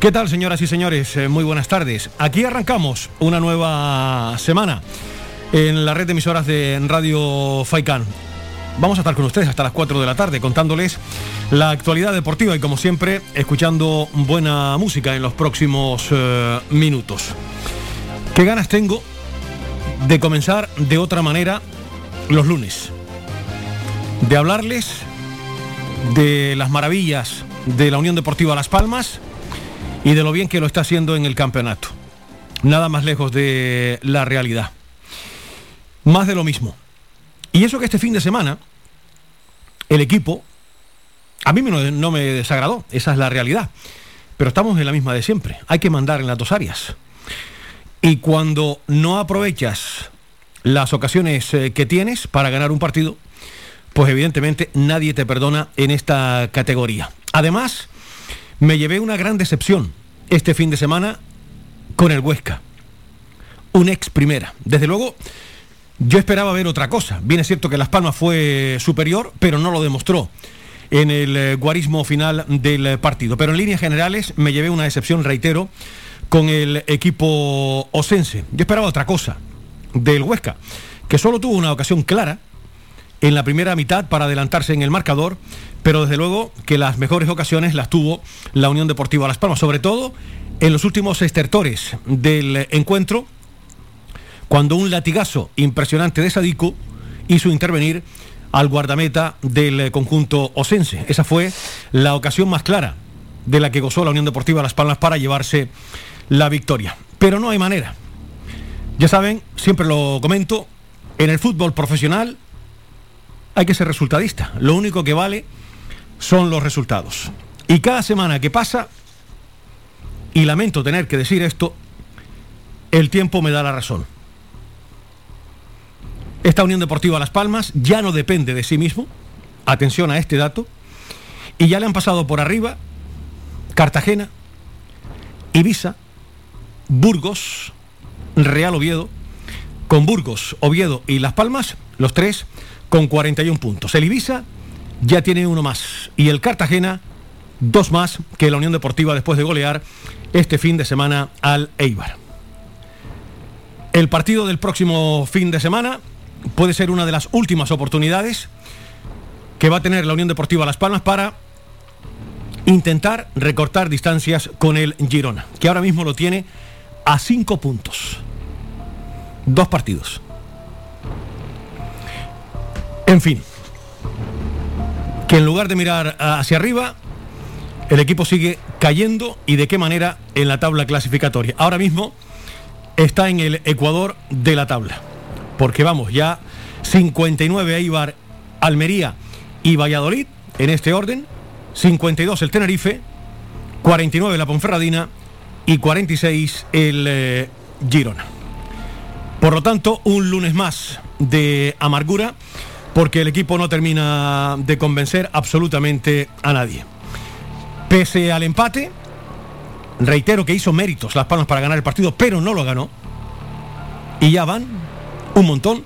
¿Qué tal, señoras y señores? Eh, muy buenas tardes. Aquí arrancamos una nueva semana en la red de emisoras de Radio Faicán. Vamos a estar con ustedes hasta las 4 de la tarde contándoles la actualidad deportiva y como siempre escuchando buena música en los próximos eh, minutos. ¿Qué ganas tengo de comenzar de otra manera los lunes? De hablarles de las maravillas de la Unión Deportiva Las Palmas y de lo bien que lo está haciendo en el campeonato. Nada más lejos de la realidad. Más de lo mismo. Y eso que este fin de semana el equipo, a mí no me desagradó, esa es la realidad. Pero estamos en la misma de siempre. Hay que mandar en las dos áreas. Y cuando no aprovechas las ocasiones eh, que tienes para ganar un partido, pues evidentemente nadie te perdona en esta categoría. Además, me llevé una gran decepción este fin de semana con el Huesca. Un ex primera. Desde luego, yo esperaba ver otra cosa. Bien es cierto que Las Palmas fue superior, pero no lo demostró en el eh, guarismo final del partido. Pero en líneas generales me llevé una decepción, reitero, con el equipo osense. Yo esperaba otra cosa del Huesca, que solo tuvo una ocasión clara en la primera mitad para adelantarse en el marcador pero desde luego que las mejores ocasiones las tuvo la Unión Deportiva Las Palmas, sobre todo en los últimos estertores del encuentro, cuando un latigazo impresionante de Sadiku hizo intervenir al guardameta del conjunto osense. Esa fue la ocasión más clara de la que gozó la Unión Deportiva Las Palmas para llevarse la victoria. Pero no hay manera. Ya saben, siempre lo comento, en el fútbol profesional hay que ser resultadista. Lo único que vale son los resultados. Y cada semana que pasa, y lamento tener que decir esto, el tiempo me da la razón. Esta Unión Deportiva Las Palmas ya no depende de sí mismo, atención a este dato, y ya le han pasado por arriba Cartagena, Ibiza, Burgos, Real Oviedo, con Burgos, Oviedo y Las Palmas, los tres con 41 puntos. El Ibiza ya tiene uno más. Y el Cartagena, dos más que la Unión Deportiva después de golear este fin de semana al Eibar. El partido del próximo fin de semana puede ser una de las últimas oportunidades que va a tener la Unión Deportiva Las Palmas para intentar recortar distancias con el Girona, que ahora mismo lo tiene a cinco puntos. Dos partidos. En fin, que en lugar de mirar hacia arriba, el equipo sigue cayendo y de qué manera en la tabla clasificatoria. Ahora mismo está en el Ecuador de la tabla, porque vamos, ya 59 Eibar, Almería y Valladolid en este orden, 52 el Tenerife, 49 la Ponferradina y 46 el eh, Girona. Por lo tanto, un lunes más de amargura porque el equipo no termina de convencer absolutamente a nadie. Pese al empate, reitero que hizo méritos Las Palmas para ganar el partido, pero no lo ganó. Y ya van un montón.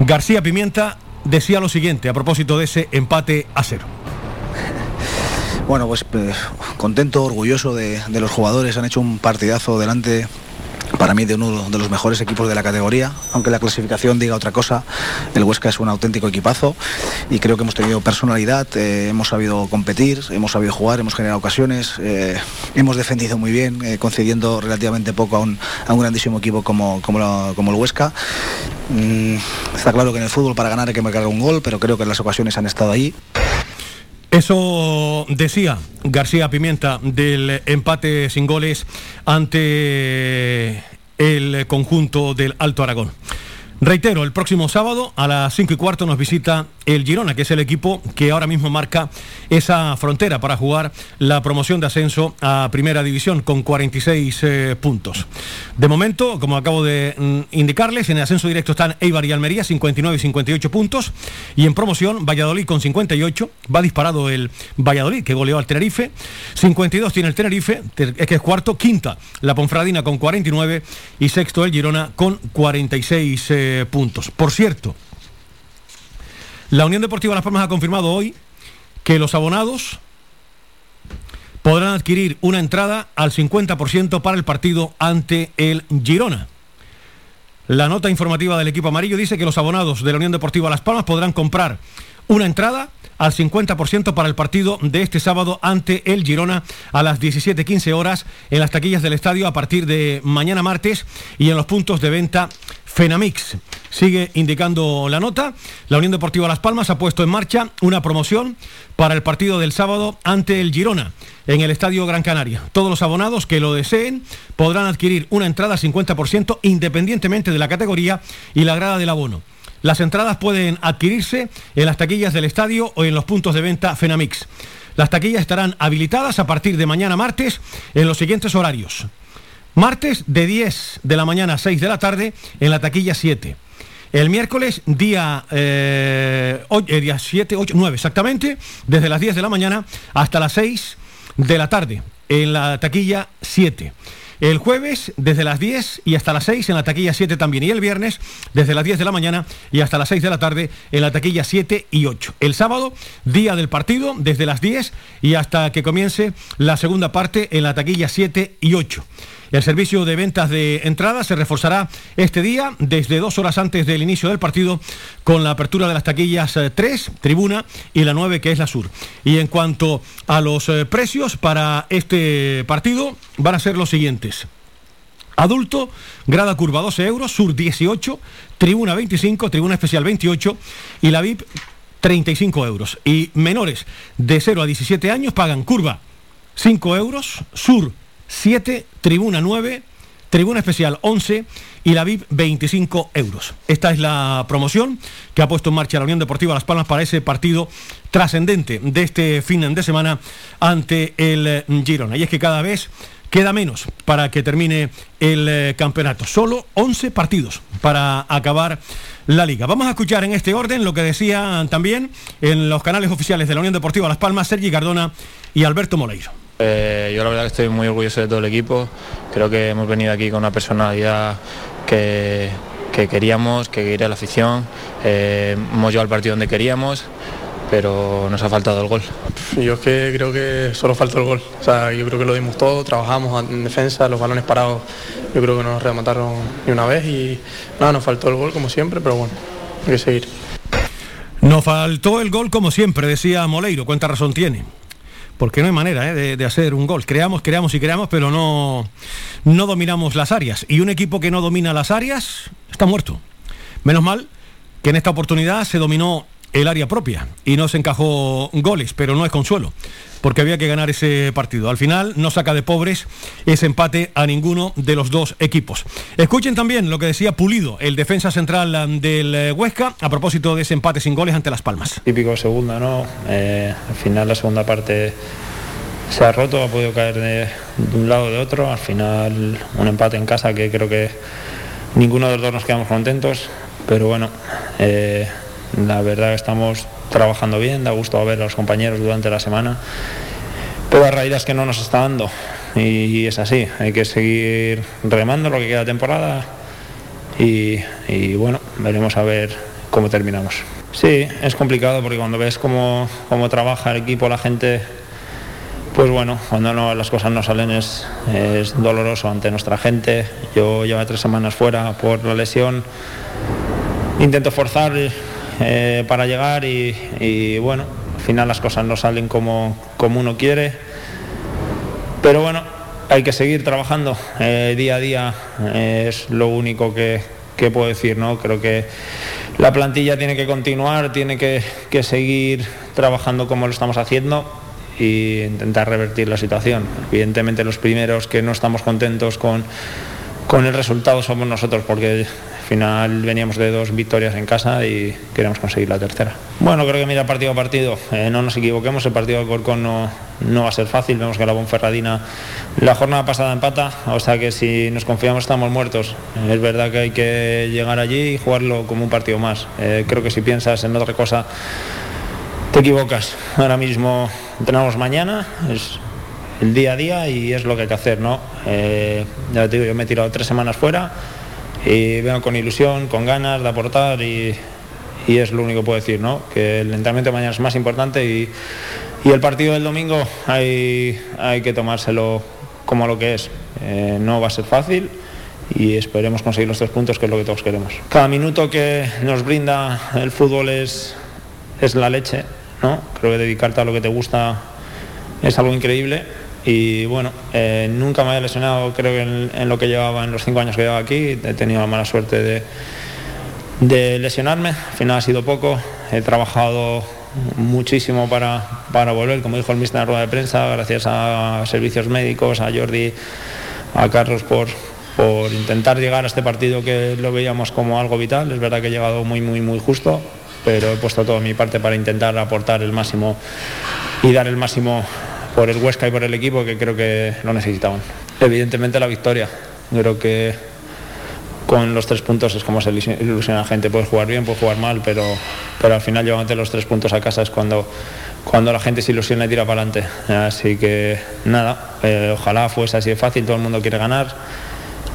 García Pimienta decía lo siguiente a propósito de ese empate a cero. Bueno, pues eh, contento, orgulloso de, de, los jugadores, han hecho un partidazo delante para mí de uno de los mejores equipos de la categoría, aunque la clasificación diga otra cosa, el Huesca es un auténtico equipazo y creo que hemos tenido personalidad, eh, hemos sabido competir, hemos sabido jugar, hemos generado ocasiones, eh, hemos defendido muy bien, eh, concediendo relativamente poco a un, grandísimo equipo como, como, el Huesca. Mm, está claro que en el fútbol para ganar hay que marcar un gol, pero creo que las ocasiones han estado ahí. Eso decía García Pimienta del empate sin goles ante el conjunto del Alto Aragón. Reitero, el próximo sábado a las 5 y cuarto nos visita el Girona, que es el equipo que ahora mismo marca esa frontera para jugar la promoción de ascenso a Primera División con 46 eh, puntos. De momento, como acabo de mm, indicarles, en el ascenso directo están Eibar y Almería, 59 y 58 puntos, y en promoción Valladolid con 58, va disparado el Valladolid, que goleó al Tenerife, 52 tiene el Tenerife, es que es cuarto, quinta la Ponfradina con 49 y sexto el Girona con 46 puntos. Por cierto, la Unión Deportiva Las Palmas ha confirmado hoy que los abonados podrán adquirir una entrada al 50% para el partido ante el Girona. La nota informativa del equipo amarillo dice que los abonados de la Unión Deportiva Las Palmas podrán comprar una entrada al 50% para el partido de este sábado ante el Girona a las 17.15 horas en las taquillas del estadio a partir de mañana martes y en los puntos de venta Fenamix. Sigue indicando la nota. La Unión Deportiva Las Palmas ha puesto en marcha una promoción para el partido del sábado ante el Girona en el Estadio Gran Canaria. Todos los abonados que lo deseen podrán adquirir una entrada al 50% independientemente de la categoría y la grada del abono. Las entradas pueden adquirirse en las taquillas del estadio o en los puntos de venta Fenamix. Las taquillas estarán habilitadas a partir de mañana martes en los siguientes horarios. Martes de 10 de la mañana a 6 de la tarde en la taquilla 7. El miércoles día, eh, eh día 7, 8, 9 exactamente, desde las 10 de la mañana hasta las 6 de la tarde en la taquilla 7. El jueves desde las 10 y hasta las 6 en la taquilla 7 también. Y el viernes desde las 10 de la mañana y hasta las 6 de la tarde en la taquilla 7 y 8. El sábado, día del partido, desde las 10 y hasta que comience la segunda parte en la taquilla 7 y 8. El servicio de ventas de entradas se reforzará este día desde dos horas antes del inicio del partido con la apertura de las taquillas 3, eh, tribuna, y la 9, que es la sur. Y en cuanto a los eh, precios para este partido, van a ser los siguientes. Adulto, grada curva 12 euros, sur 18, tribuna 25, tribuna especial 28 y la VIP 35 euros. Y menores de 0 a 17 años pagan curva 5 euros, sur 7, tribuna 9, tribuna especial 11 y la VIP 25 euros. Esta es la promoción que ha puesto en marcha la Unión Deportiva Las Palmas para ese partido trascendente de este fin de semana ante el Girona. Y es que cada vez queda menos para que termine el eh, campeonato. Solo 11 partidos para acabar la liga. Vamos a escuchar en este orden lo que decían también en los canales oficiales de la Unión Deportiva Las Palmas Sergi Cardona y Alberto Moleiro. Eh, yo la verdad que estoy muy orgulloso de todo el equipo. Creo que hemos venido aquí con una personalidad que, queríamos, que quería la afición. Eh, hemos llevado el partido donde queríamos, pero nos ha faltado el gol. Yo es que creo que solo falta el gol. O sea, yo creo que lo dimos todo, trabajamos en defensa, los balones parados, yo creo que nos remataron ni una vez y nada, nos faltó el gol como siempre, pero bueno, hay que seguir. Nos faltó el gol como siempre, decía Moleiro, cuánta razón tiene porque no hay manera ¿eh? de, hacer un gol. Creamos, creamos y creamos, pero no, no dominamos las áreas. Y un equipo que no domina las áreas está muerto. Menos mal que en esta oportunidad se dominó el área propia y no se encajó goles, pero no es consuelo, porque había que ganar ese partido. Al final no saca de pobres ese empate a ninguno de los dos equipos. Escuchen también lo que decía Pulido, el defensa central del eh, Huesca, a propósito de ese empate sin goles ante Las Palmas. Típico segunda, ¿no? Eh, al final la segunda parte se ha roto, ha podido caer de, un lado de otro. Al final un empate en casa que creo que ninguno de los dos nos quedamos contentos, pero bueno. Eh, la verdad estamos trabajando bien, da gusto ver a los compañeros durante la semana, pero la realidad es que no nos está dando y es así, hay que seguir remando lo que queda temporada y, bueno, veremos a ver cómo terminamos. Sí, es complicado porque cuando ves cómo, cómo trabaja el equipo, la gente, pues bueno, cuando no, las cosas no salen es, es doloroso ante nuestra gente. Yo llevo tres semanas fuera por la lesión. Intento forzar eh, para llegar y, bueno, al final las cosas no salen como, como uno quiere. Pero bueno, hay que seguir trabajando eh, día a día, eh, es lo único que, que, puedo decir, ¿no? Creo que la plantilla tiene que continuar, tiene que, que seguir trabajando como lo estamos haciendo e intentar revertir la situación. Evidentemente los primeros que no estamos contentos con con el resultado somos nosotros, porque final veníamos de dos victorias en casa y queremos conseguir la tercera. Bueno, creo que mira partido a partido, eh, no nos equivoquemos, el partido de Corcón no, no va a ser fácil, vemos que la Bonferradina la jornada pasada empata, o sea que si nos confiamos estamos muertos. Es verdad que hay que llegar allí y jugarlo como un partido más. Eh, creo que si piensas en otra cosa te equivocas. Ahora mismo entrenamos mañana, es el día a día y es lo que hay que hacer, ¿no? Eh, ya te digo, yo me he tirado tres semanas fuera y vengo con ilusión, con ganas de aportar y, es lo único que puedo decir, ¿no? Que el entrenamiento de mañana es más importante y, el partido del domingo hay, hay que tomárselo como lo que es. Eh, no va a ser fácil y esperemos conseguir los tres puntos, que es lo que todos queremos. Cada minuto que nos brinda el fútbol es, es la leche, ¿no? Creo que dedicarte a lo que te gusta es algo increíble y bueno, eh, nunca me había lesionado, creo que en, lo que llevaba, en los cinco años que llevaba aquí, he tenido la mala suerte de, lesionarme, al final ha sido poco, he trabajado muchísimo para, para volver, como dijo el mister en la rueda de prensa, gracias a servicios médicos, a Jordi, a Carlos por, por intentar llegar a este partido que lo veíamos como algo vital, es verdad que he llegado muy, muy, muy justo, pero he puesto toda mi parte para intentar aportar el máximo y dar el máximo por el Huesca y por el equipo que creo que lo necesitaban. Evidentemente la victoria. Creo que con los tres puntos es como se ilusiona la gente. Puedes jugar bien, puedes jugar mal, pero, pero al final llevándote los tres puntos a casa es cuando, cuando la gente se ilusiona y tira para adelante. Así que nada, eh, ojalá fuese así de fácil, todo el mundo quiere ganar.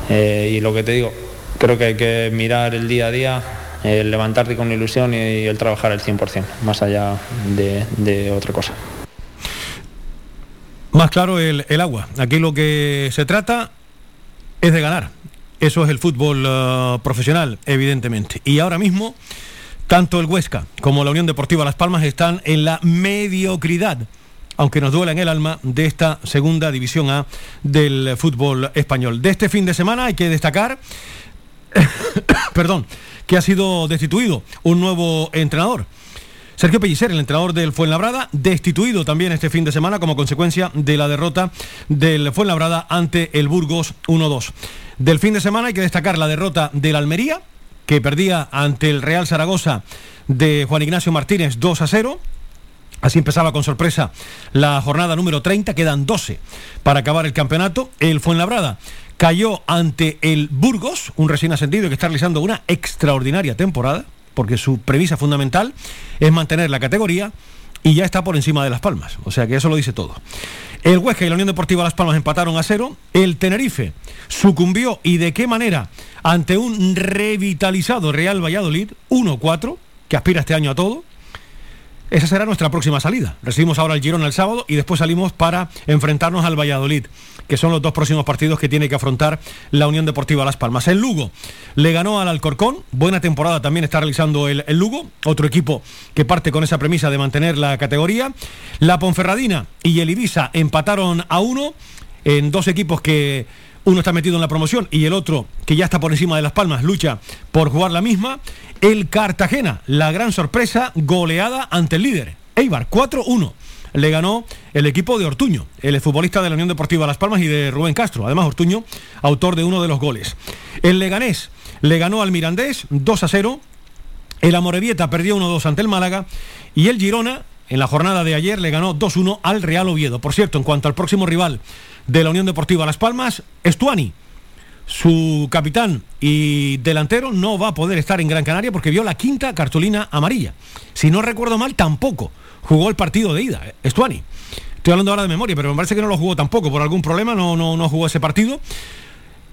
Eh, y lo que te digo, creo que hay que mirar el día a día, el levantarte con ilusión y, el trabajar al 100%, más allá de otra cosa. Más claro el, agua. Aquí lo que se trata es de ganar. Eso es el fútbol uh, profesional, evidentemente. Y ahora mismo, tanto el Huesca como la Unión Deportiva Las Palmas están en la mediocridad, aunque nos duela en el alma, de esta segunda división A del fútbol español. De este fin de semana hay que destacar, perdón, que ha sido destituido un nuevo entrenador. Sergio Pellicer, el entrenador del Fuenlabrada, destituido también este fin de semana como consecuencia de la derrota del Fuenlabrada ante el Burgos 1-2. Del fin de semana hay que destacar la derrota del Almería, que perdía ante el Real Zaragoza de Juan Ignacio Martínez 2 0. Así empezaba con sorpresa la jornada número 30, quedan 12 para acabar el campeonato. El Fuenlabrada cayó ante el Burgos, un recién ascendido que está realizando una extraordinaria temporada porque su premisa fundamental es mantener la categoría y ya está por encima de Las Palmas. O sea que eso lo dice todo. El Huesca y la Unión Deportiva Las Palmas empataron a cero. El Tenerife sucumbió y de qué manera ante un revitalizado Real Valladolid 1-4, que aspira este año a todo. Esa será nuestra próxima salida. Recibimos ahora el Girona el sábado y después salimos para enfrentarnos al Valladolid que son los dos próximos partidos que tiene que afrontar la Unión Deportiva Las Palmas. El Lugo le ganó al Alcorcón, buena temporada también está realizando el, Lugo, otro equipo que parte con esa premisa de mantener la categoría. La Ponferradina y el Ibiza empataron a uno en dos equipos que uno está metido en la promoción y el otro, que ya está por encima de Las Palmas, lucha por jugar la misma. El Cartagena, la gran sorpresa, goleada ante el líder. Eibar, 4-1 le ganó el equipo de Ortuño, el futbolista de la Unión Deportiva Las Palmas y de Rubén Castro. Además, Ortuño, autor de uno de los goles. El Leganés le ganó al Mirandés 2 a 0. El Amorebieta perdió 1-2 ante el Málaga. Y el Girona, en la jornada de ayer, le ganó 2-1 al Real Oviedo. Por cierto, en cuanto al próximo rival de la Unión Deportiva Las Palmas, Estuani. Su capitán y delantero no va a poder estar en Gran Canaria porque vio la quinta cartulina amarilla. Si no recuerdo mal, tampoco jugó el partido de ida, Estuani. Estoy hablando ahora de memoria, pero me parece que no lo jugó tampoco, por algún problema no, no, no jugó ese partido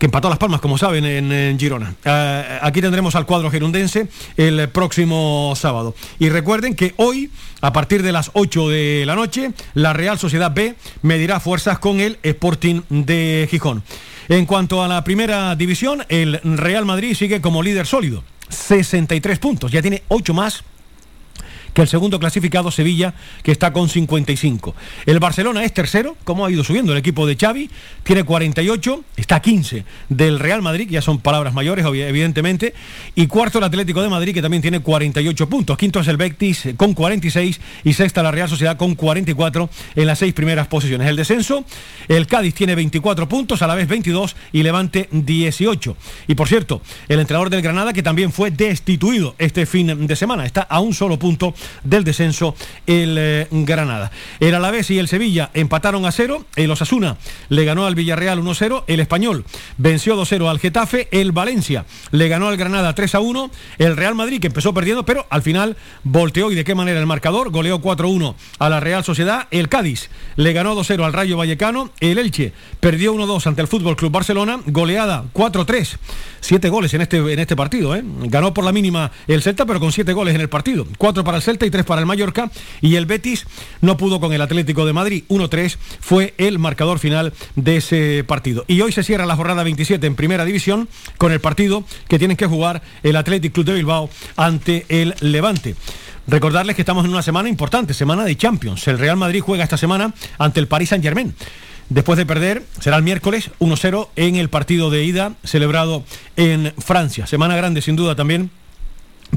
que empató Las Palmas, como saben, en, Girona. Eh, aquí tendremos al cuadro gerundense el próximo sábado. Y recuerden que hoy, a partir de las 8 de la noche, la Real Sociedad B medirá fuerzas con el Sporting de Gijón. En cuanto a la primera división, el Real Madrid sigue como líder sólido, 63 puntos, ya tiene 8 más que el segundo clasificado Sevilla, que está con 55. El Barcelona es tercero, como ha ido subiendo el equipo de Xavi, tiene 48, está 15 del Real Madrid, ya son palabras mayores, evidentemente, y cuarto el Atlético de Madrid, que también tiene 48 puntos. Quinto es el Betis con 46 y sexta la Real Sociedad con 44 en las seis primeras posiciones. El descenso, el Cádiz tiene 24 puntos, a la vez 22 y Levante 18. Y por cierto, el entrenador del Granada, que también fue destituido este fin de semana, está a un solo punto del descenso el eh, Granada. El Alavés y el Sevilla empataron a cero, el Osasuna le ganó al Villarreal 1-0, el Español venció 2-0 al Getafe, el Valencia le ganó al Granada 3-1, el Real Madrid que empezó perdiendo, pero al final volteó y de qué manera el marcador, goleó 4-1 a la Real Sociedad, el Cádiz le ganó 2-0 al Rayo Vallecano, el Elche perdió 1-2 ante el Fútbol Club Barcelona, goleada 4-3, siete goles en este, en este partido, ¿eh? ganó por la mínima el Celta, pero con siete goles en el partido, cuatro para el Celta y tres para el Mallorca, y el Betis no pudo con el Atlético de Madrid, 1-3 fue el marcador final de ese partido. Y hoy se cierra la jornada 27 en Primera División con el partido que tienen que jugar el Athletic Club de Bilbao ante el Levante. Recordarles que estamos en una semana importante, semana de Champions. El Real Madrid juega esta semana ante el Paris Saint-Germain. Después de perder, será el miércoles 1-0 en el partido de ida celebrado en Francia. Semana grande sin duda también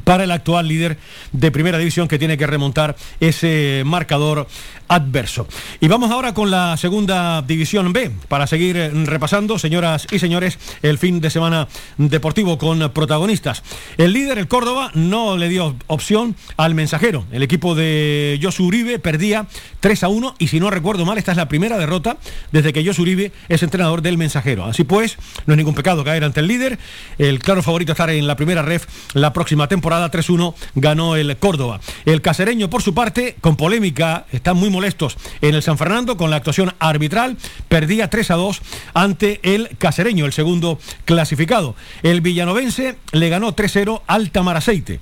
para el actual líder de primera división que tiene que remontar ese marcador adverso. Y vamos ahora con la segunda división B para seguir eh, repasando, señoras y señores, el fin de semana deportivo con protagonistas. El líder, el Córdoba, no le dio opción al mensajero. El equipo de Josu Uribe perdía 3 a 1 y si no recuerdo mal, esta es la primera derrota desde que Josu Uribe es entrenador del mensajero. Así pues, no es ningún pecado caer ante el líder. El claro favorito estar en la primera ref la próxima temporada temporada 3-1 ganó el Córdoba. El casereño, por su parte, con polémica, están muy molestos en el San Fernando con la actuación arbitral, perdía 3-2 ante el casereño, el segundo clasificado. El villanovense le ganó 3-0 al Tamaraceite.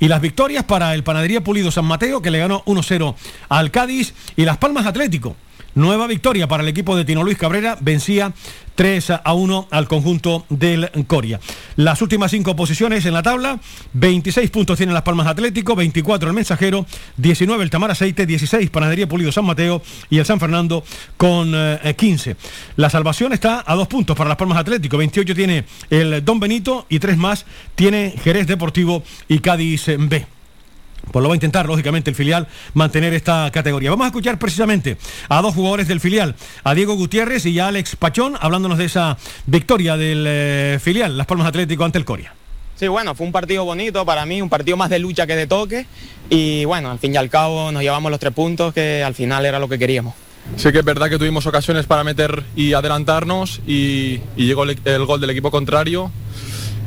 Y las victorias para el Panadería Pulido San Mateo, que le ganó 1-0 al Cádiz, y Las Palmas Atlético. Nueva victoria para el equipo de Tino Luis Cabrera, vencía 3 a 1 al conjunto del Coria. Las últimas cinco posiciones en la tabla, 26 puntos tienen Las Palmas Atlético, 24 el Mensajero, 19 el Tamar Aceite, 16 Panadería Pulido San Mateo y el San Fernando con 15. Eh, la salvación está a dos puntos para Las Palmas Atlético, 28 tiene el Don Benito y tres más tiene Jerez Deportivo y Cádiz B. Pues lo va a intentar, lógicamente, el filial mantener esta categoría. Vamos a escuchar precisamente a dos jugadores del filial, a Diego Gutiérrez y a Alex Pachón, hablándonos de esa victoria del eh, filial, Las Palmas Atlético ante el Coria. Sí, bueno, fue un partido bonito para mí, un partido más de lucha que de toque. Y bueno, al fin y al cabo nos llevamos los tres puntos que al final era lo que queríamos. Sí que es verdad que tuvimos ocasiones para meter y adelantarnos y, llegó el gol del equipo contrario.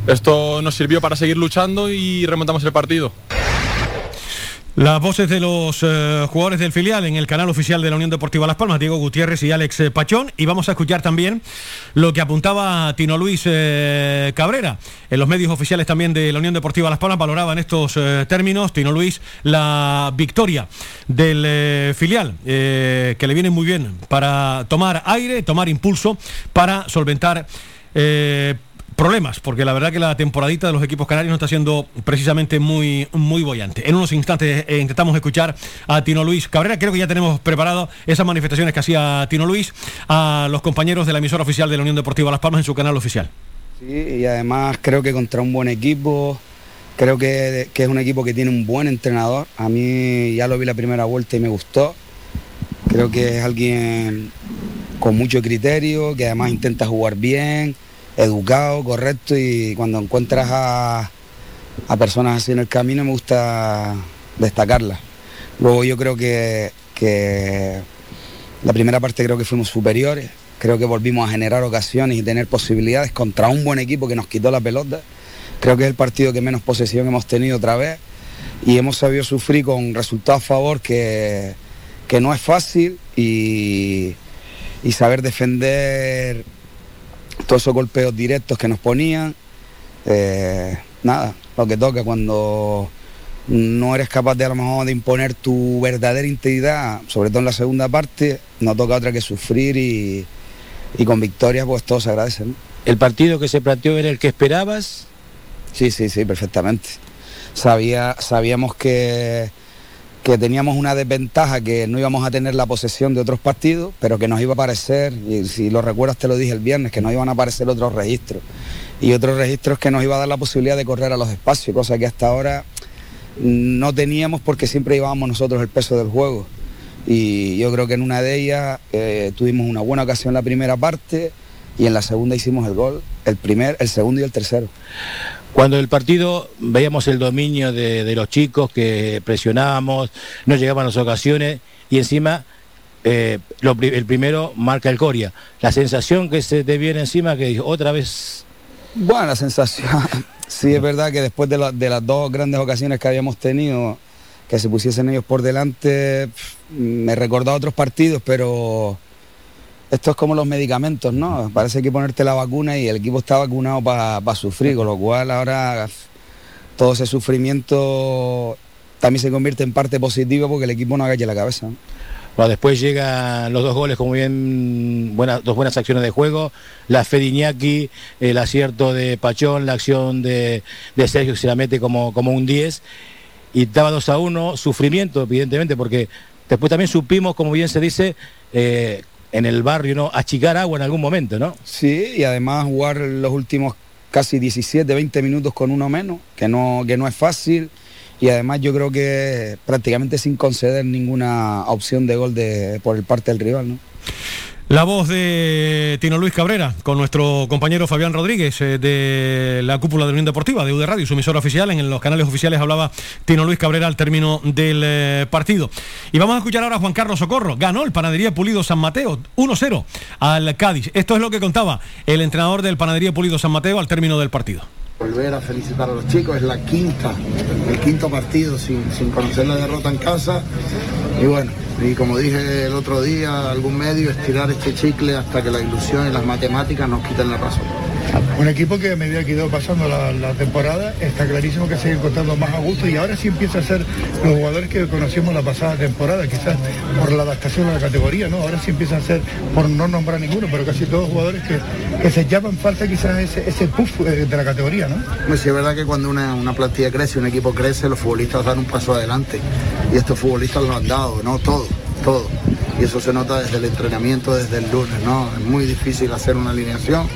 Esto nos sirvió para seguir luchando y remontamos el partido. Las voces de los eh, jugadores del filial en el canal oficial de la Unión Deportiva Las Palmas, Diego Gutiérrez y Alex eh, Pachón, y vamos a escuchar también lo que apuntaba Tino Luis eh, Cabrera. En los medios oficiales también de la Unión Deportiva Las Palmas valoraban estos términos, Tino Luis, la victoria del filial, que le viene muy bien para tomar aire, tomar impulso, para solventar problemas, porque la verdad que la temporadita de los equipos canarios no está siendo precisamente muy, muy bollante. En unos instantes eh, intentamos escuchar a Tino Luis Cabrera, creo que ya tenemos preparado esas manifestaciones que hacía Tino Luis a los compañeros de la emisora oficial de la Unión Deportiva Las Palmas en su canal oficial. Sí, y además creo que contra un buen equipo, creo que, que es un equipo que tiene un buen entrenador, a mí ya lo vi la primera vuelta y me gustó, creo que es alguien con mucho criterio, que además intenta jugar bien, educado, correcto y cuando encuentras a, personas así en el camino me gusta destacarlas. Luego yo creo que, la primera parte creo que fuimos superiores, creo que volvimos a generar ocasiones y tener posibilidades contra un buen equipo que nos quitó la pelota. Creo que es el partido que menos posesión hemos tenido otra vez y hemos sabido sufrir con resultados a favor que, no es fácil y, y saber defender todos esos golpeos directos que nos ponían. Eh, nada, lo que toca cuando no eres capaz de a lo mejor de imponer tu verdadera integridad, sobre todo en la segunda parte, no toca otra que sufrir y, con victorias pues todo se agradece. ¿El partido que se planteó era el que esperabas? Sí, sí, sí, perfectamente. Sabía, sabíamos que, que teníamos una desventaja, que no íbamos a tener la posesión de otros partidos, pero que nos iba a aparecer, y si lo recuerdas te lo dije el viernes, que nos iban a aparecer otros registros. Y otros registros que nos iba a dar la posibilidad de correr a los espacios, cosa que hasta ahora no teníamos porque siempre llevábamos nosotros el peso del juego. Y yo creo que en una de ellas eh, tuvimos una buena ocasión en la primera parte y en la segunda hicimos el gol, el primer, el segundo y el tercero. Cuando el partido veíamos el dominio de, los chicos que presionábamos, no llegaban las ocasiones y encima eh, el primero marca el Coria. La sensación que se te viene encima que otra vez... Bueno, la sensación, sí es verdad que después de, de las dos grandes ocasiones que habíamos tenido, que se pusiesen ellos por delante, me recordó a otros partidos, pero esto es como los medicamentos, ¿no? Parece que ponerte la vacuna y el equipo está vacunado para sufrir, con lo cual ahora todo ese sufrimiento también se convierte en parte positiva porque el equipo no agache la cabeza. Bueno, después llegan los dos goles, como bien, buenas, dos buenas acciones de juego, la Fediñaki, el acierto de Pachón, la acción de, Sergio que se la mete como, como un 10, y daba 2 a 1, sufrimiento evidentemente, porque después también supimos, como bien se dice, eh, en el barrio, ¿no? Achicar agua en algún momento, ¿no? Sí, y además jugar los últimos casi 17, 20 minutos con uno menos, que no, que no es fácil. Y además yo creo que prácticamente sin conceder ninguna opción de gol de, por el parte del rival, ¿no? La voz de Tino Luis Cabrera con nuestro compañero Fabián Rodríguez eh, de la cúpula de Unión Deportiva de UD Radio, su emisora oficial. En los canales oficiales hablaba Tino Luis Cabrera al término del eh, partido. Y vamos a escuchar ahora a Juan Carlos Socorro. Ganó el Panadería Pulido San Mateo 1-0 al Cádiz. Esto es lo que contaba el entrenador del Panadería Pulido San Mateo al término del partido. Volver a felicitar a los chicos, es la quinta, el quinto partido sin, sin conocer la derrota en casa. Y bueno, y como dije el otro día, algún medio, estirar este chicle hasta que la ilusión y las matemáticas nos quiten la razón. Un equipo que a medida que ha ido pasando la, temporada está clarísimo que sigue encontrando más a gusto y ahora sí empieza a ser los jugadores que conocimos la pasada temporada, quizás por la adaptación a la categoría, ¿no? Ahora sí empieza a ser, por no nombrar ninguno, pero casi todos jugadores que, se llaman falta quizás ese, ese puff eh, de la categoría, Pues sí, es verdad que cuando una, una plantilla crece, un equipo crece, los futbolistas dan un paso adelante. Y estos futbolistas lo han dado, ¿no? Todo, todo y eso se nota desde el entrenamiento, desde el lunes, ¿no? Es muy difícil hacer una alineación,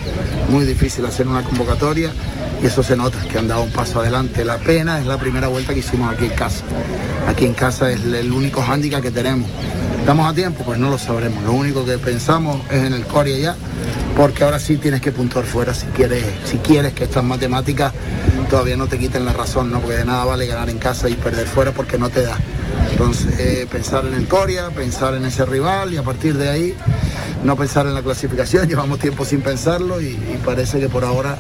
muy difícil hacer una convocatoria y eso se nota, que han dado un paso adelante. La pena es la primera vuelta que hicimos aquí en casa. Aquí en casa es el único hándicap que tenemos. ¿Estamos a tiempo? Pues no lo sabremos. Lo único que pensamos es en el Corea ya, porque ahora sí tienes que puntuar fuera si quieres, si quieres que estas matemáticas todavía no te quiten la razón, ¿no? Porque de nada vale ganar en casa y perder fuera porque no te da. Entonces, eh, pensar en el Coria, pensar en ese rival y a partir de ahí no pensar en la clasificación. Llevamos tiempo sin pensarlo y parece que por ahora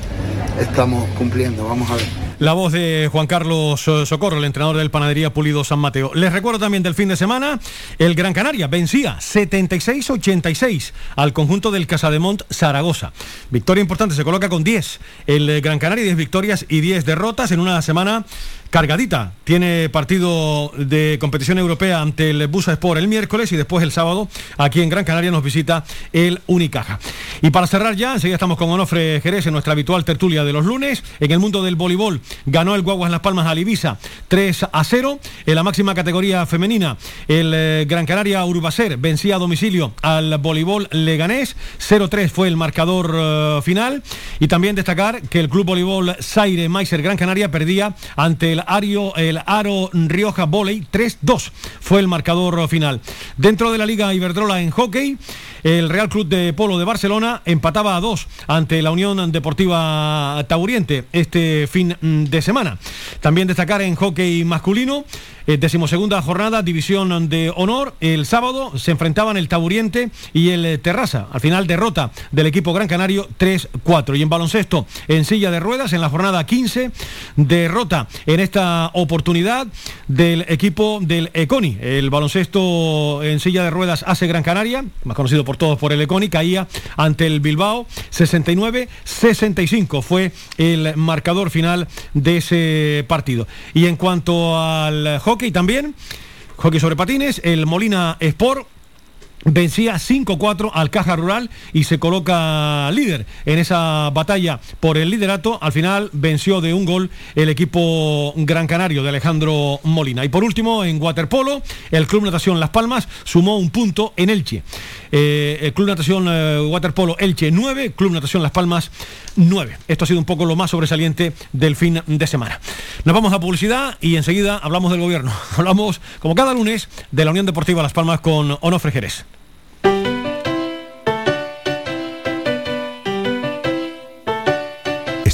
estamos cumpliendo. Vamos a ver. La voz de Juan Carlos Socorro, el entrenador del Panadería Pulido San Mateo. Les recuerdo también del fin de semana, el Gran Canaria vencía 76-86 al conjunto del Casademont Zaragoza. Victoria importante, se coloca con 10. El Gran Canaria 10 victorias y 10 derrotas en una semana cargadita. Tiene partido de competición europea ante el Busa Sport el miércoles y después el sábado aquí en Gran Canaria nos visita el Unicaja. Y para cerrar ya, enseguida estamos con Onofre Jerez en nuestra habitual tertulia de los lunes. En el mundo del voleibol ganó el Guaguas Las Palmas a Ibisa 3 a 0. En la máxima categoría femenina, el eh, Gran Canaria Urbacer vencía a domicilio al voleibol Leganés. 0-3 fue el marcador eh, final. Y también destacar que el Club Voleibol Zaire Meiser Gran Canaria perdía ante el Ario, el Aro Rioja Volley 3-2 fue el marcador final. Dentro de la Liga Iberdrola en hockey, el Real Club de Polo de Barcelona empataba a dos ante la Unión Deportiva Tauriente este fin de semana. También destacar en hockey masculino eh, decimosegunda jornada, división de honor. El sábado se enfrentaban el Taburiente y el eh, Terraza. Al final derrota del equipo Gran Canario 3-4. Y en baloncesto, en silla de ruedas, en la jornada 15, derrota en esta oportunidad del equipo del Econi. El baloncesto en silla de ruedas hace Gran Canaria, más conocido por todos por el Econi, caía ante el Bilbao 69-65 fue el marcador final de ese partido. Y en cuanto al hockey también, hockey sobre patines, el Molina Sport vencía 5-4 al Caja Rural y se coloca líder en esa batalla por el liderato. Al final venció de un gol el equipo Gran Canario de Alejandro Molina. Y por último, en waterpolo, el Club Natación Las Palmas sumó un punto en Elche. Eh, el Club Natación eh, Waterpolo Elche 9, Club Natación Las Palmas 9. Esto ha sido un poco lo más sobresaliente del fin de semana. Nos vamos a publicidad y enseguida hablamos del gobierno. Hablamos, como cada lunes, de la Unión Deportiva Las Palmas con Onofre Jerez.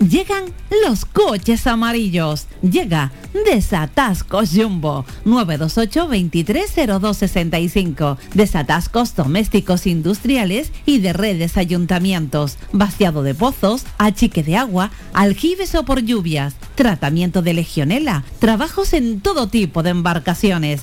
llegan los coches amarillos. Llega Desatascos Jumbo 928 230265. Desatascos domésticos industriales y de redes ayuntamientos. Vaciado de pozos, achique de agua, aljibes o por lluvias. Tratamiento de legionela. Trabajos en todo tipo de embarcaciones.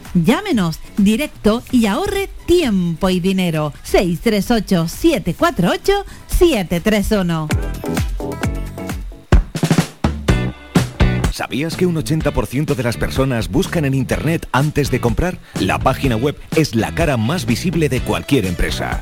Llámenos directo y ahorre tiempo y dinero. 638 748 731. ¿Sabías que un 80% de las personas buscan en Internet antes de comprar? La página web es la cara más visible de cualquier empresa.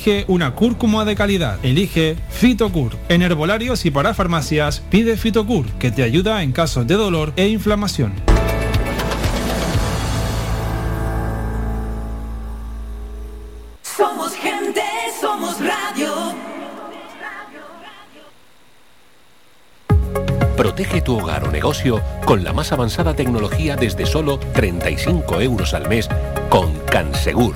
una cúrcuma de calidad. Elige Fitocur. En herbolarios y para farmacias, pide Fitocur, que te ayuda en casos de dolor e inflamación. Somos gente, somos radio. Protege tu hogar o negocio con la más avanzada tecnología desde solo 35 euros al mes con Cansegur.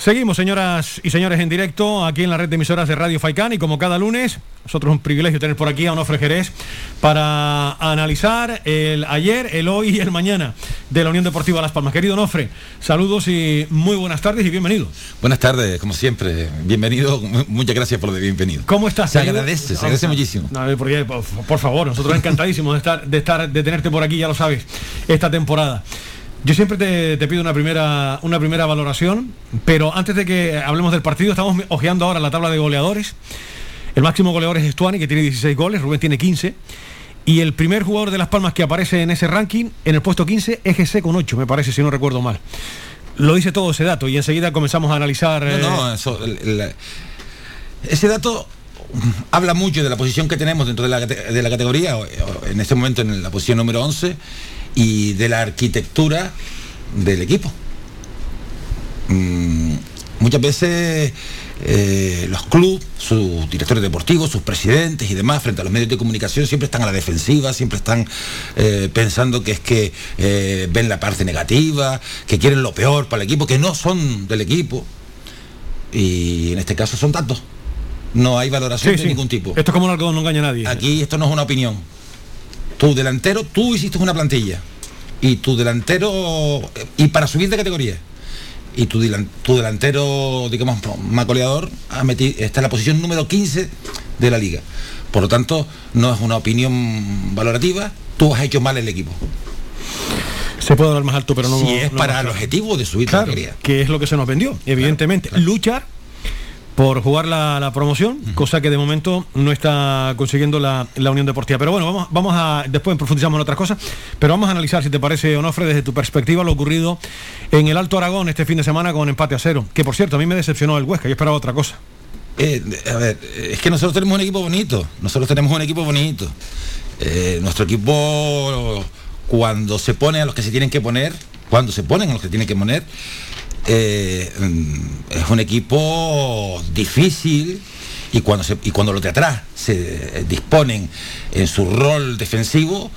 Seguimos, señoras y señores, en directo aquí en la red de emisoras de Radio Faicán y como cada lunes, nosotros un privilegio tener por aquí a Onofre Jerez para analizar el ayer, el hoy y el mañana de la Unión Deportiva Las Palmas. Querido Onofre, saludos y muy buenas tardes y bienvenido. Buenas tardes, como siempre. Bienvenido, muchas gracias por de bienvenido. ¿Cómo estás? Se agradece, se agradece muchísimo. No, porque, por, por favor, nosotros encantadísimos de estar, de estar, de tenerte por aquí, ya lo sabes, esta temporada. Yo siempre te, te, pido una primera, una primera valoración, pero antes de que hablemos del partido, estamos hojeando ahora la tabla de goleadores. El máximo goleador es Estuani, que tiene 16 goles, Rubén tiene 15. Y el primer jugador de Las Palmas que aparece en ese ranking, en el puesto 15, es GC con 8, me parece, si no recuerdo mal. Lo dice todo ese dato y enseguida comenzamos a analizar... No, eh, no, eso, el- el- ese dato habla mucho de la posición que tenemos dentro de la, de la categoría, en este momento en la posición número 11, y de la arquitectura del equipo. Mm, muchas veces eh, los clubes, sus directores deportivos, sus presidentes y demás, frente a los medios de comunicación, siempre están a la defensiva, siempre están eh, pensando que es que eh, ven la parte negativa, que quieren lo peor para el equipo, que no son del equipo. Y en este caso son datos. No hay valoración Sí, de sí. ningún tipo. Esto es como un algodón, no engaña a nadie. Aquí esto no es una opinión. Tu delantero, tú hiciste una plantilla. Y tu delantero, y para subir de categoría. Y tu, delan- tu delantero, digamos, más goleador, está en la posición número 15 de la liga. Por lo tanto, no es una opinión valorativa, tú has hecho mal el equipo. Se puede hablar más alto, pero no... si es no para el objetivo de subir de Claro, categoría. que es lo que se nos vendió, evidentemente. Luchar por jugar la, la promoción, cosa que de momento no está consiguiendo la, la Unión Deportiva. Pero bueno, vamos, vamos a, después profundizamos en otras cosas, pero vamos a analizar, si te parece, Onofre, desde tu perspectiva, lo ocurrido en el Alto Aragón este fin de semana con empate a cero, que por cierto, a mí me decepcionó el Huesca, yo esperaba otra cosa. Eh, a ver, es que nosotros tenemos un equipo bonito. Nosotros tenemos un equipo bonito. Eh, nuestro equipo, cuando se pone a los que se tienen que poner, cuando se ponen a los que tienen que poner, eh, mm, es un equipo difícil y cuando, se, y cuando los de atrás se disponen en su rol defensivo,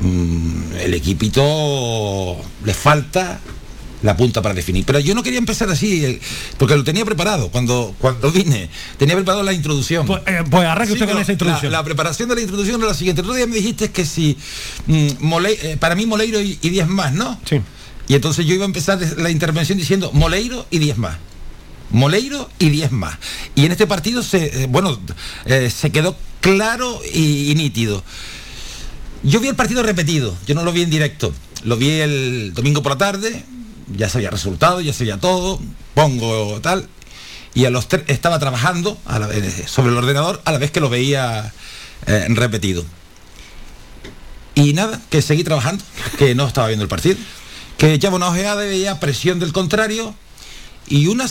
mm, el equipito le falta la punta para definir. Pero yo no quería empezar así, eh, porque lo tenía preparado cuando, cuando vine. Tenía preparado la introducción. Pues, eh, pues arranque usted con esa introducción. La, la preparación de la introducción era la siguiente. El otro día me dijiste que si mm, Mole- eh, para mí Moleiro y 10 más, ¿no? Sí. Y entonces yo iba a empezar la intervención diciendo Moleiro y 10 más. Moleiro y 10 más. Y en este partido se, eh, bueno, eh, se quedó claro y, nítido. Yo vi el partido repetido, yo no lo vi en directo. Lo vi el domingo por la tarde, ya sabía resultado, ya sabía todo, pongo tal. Y a los tres estaba trabajando vez- sobre el ordenador a la vez que lo veía eh, repetido. Y nada, que seguí trabajando, que no estaba viendo el partido, que echaba una ojeada y veía presión del contrario y, una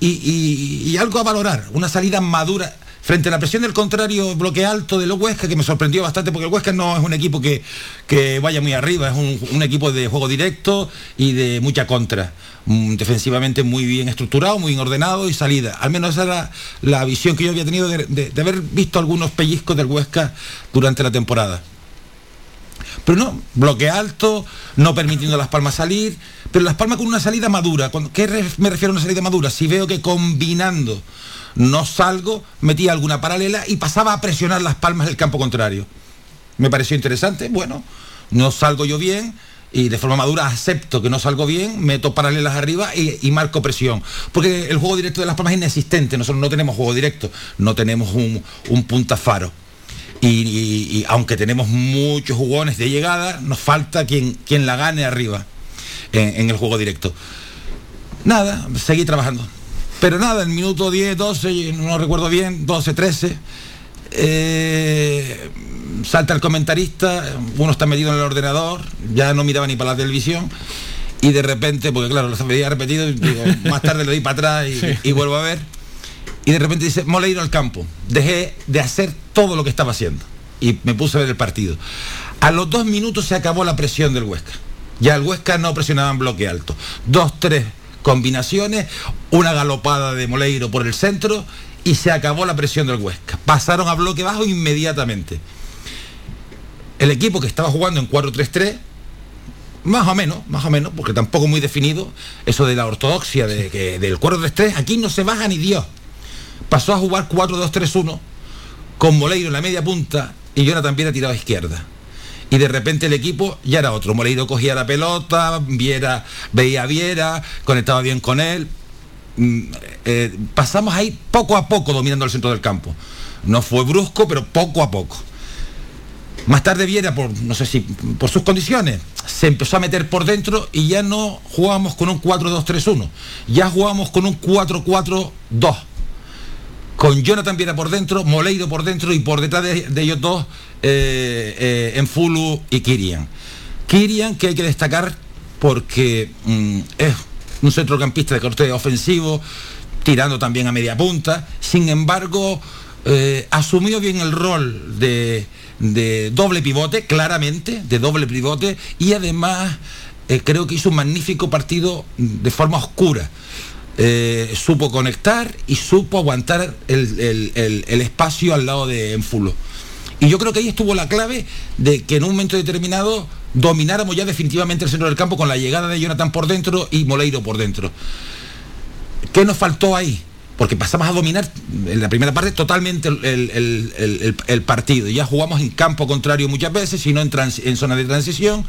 y, algo a valorar, una salida madura frente a la presión del contrario, bloque alto de los Huesca, que me sorprendió bastante, porque el Huesca no es un equipo que, que vaya muy arriba, es un, equipo de juego directo y de mucha contra. Mm, Defensivamente muy bien estructurado, muy bien ordenado y salida. Al menos esa era la visión que yo había tenido de- de haber visto algunos pellizcos del Huesca durante la temporada. Pero no, bloque alto, no permitiendo a Las Palmas salir, pero Las Palmas con una salida madura. ¿Qué me refiero a una salida madura? Si veo que combinando no salgo, metía alguna paralela y pasaba a presionar Las Palmas del campo contrario. Me pareció interesante, bueno, no salgo yo bien y de forma madura acepto que no salgo bien, meto paralelas arriba y, y marco presión. Porque el juego directo de Las Palmas es inexistente, nosotros no tenemos juego directo, no tenemos un, un punta faro. Y, y- y aunque tenemos muchos jugones de llegada, nos falta quien, quien la gane arriba en, en el juego directo. Nada, seguí trabajando. Pero nada, en minuto 10, 12, no recuerdo bien, 12, 13, eh, salta el comentarista, uno está metido en el ordenador, ya no miraba ni para la televisión, y de repente, porque claro, lo veía repetido, digo, más tarde le di para atrás y, Sí. y vuelvo a ver, y de repente dice, Moleiro al campo, dejé de hacer todo lo que estaba haciendo, y me puse a ver el partido. A los dos minutos se acabó la presión del Huesca. Ya el Huesca no presionaba en bloque alto. Dos, tres combinaciones, una galopada de Moleiro por el centro y se acabó la presión del Huesca. Pasaron a bloque bajo inmediatamente. El equipo que estaba jugando en 4-3-3, más o menos, más o menos, porque tampoco muy definido, eso de la ortodoxia de que del 4-3-3, aquí no se baja ni Dios. Pasó a jugar 4-2-3-1 con Moleiro en la media punta y Jonathan Viera tirado a izquierda. Y de repente el equipo ya era otro. Moleiro cogía la pelota, Viera, veía a Viera, conectaba bien con él. Mm, eh, pasamos ahí poco a poco dominando el centro del campo. No fue brusco, pero poco a poco. Más tarde Viera, por no sé si por sus condiciones, se empezó a meter por dentro y ya no jugábamos con un 4-2-3-1, ya jugábamos con un 4-4-2. Con Jonathan Viera por dentro, Moleiro por dentro y por detrás de, ellos dos eh, eh, en y Kirian. Kirian que hay que destacar porque mm, es un centrocampista de corte ofensivo, tirando también a media punta, sin embargo eh, asumió bien el rol de, de doble pivote, claramente, de doble pivote, y además eh, creo que hizo un magnífico partido de forma oscura. Eh, supo conectar y supo aguantar el, el- espacio al lado de Enfulo. Y yo creo que ahí estuvo la clave de que en un momento determinado domináramos ya definitivamente el centro del campo con la llegada de Jonathan por dentro y Moleiro por dentro. ¿Qué nos faltó ahí? Porque pasamos a dominar en la primera parte totalmente el- el partido. Ya jugamos en campo contrario muchas veces, sino en, trans- en zona de transición.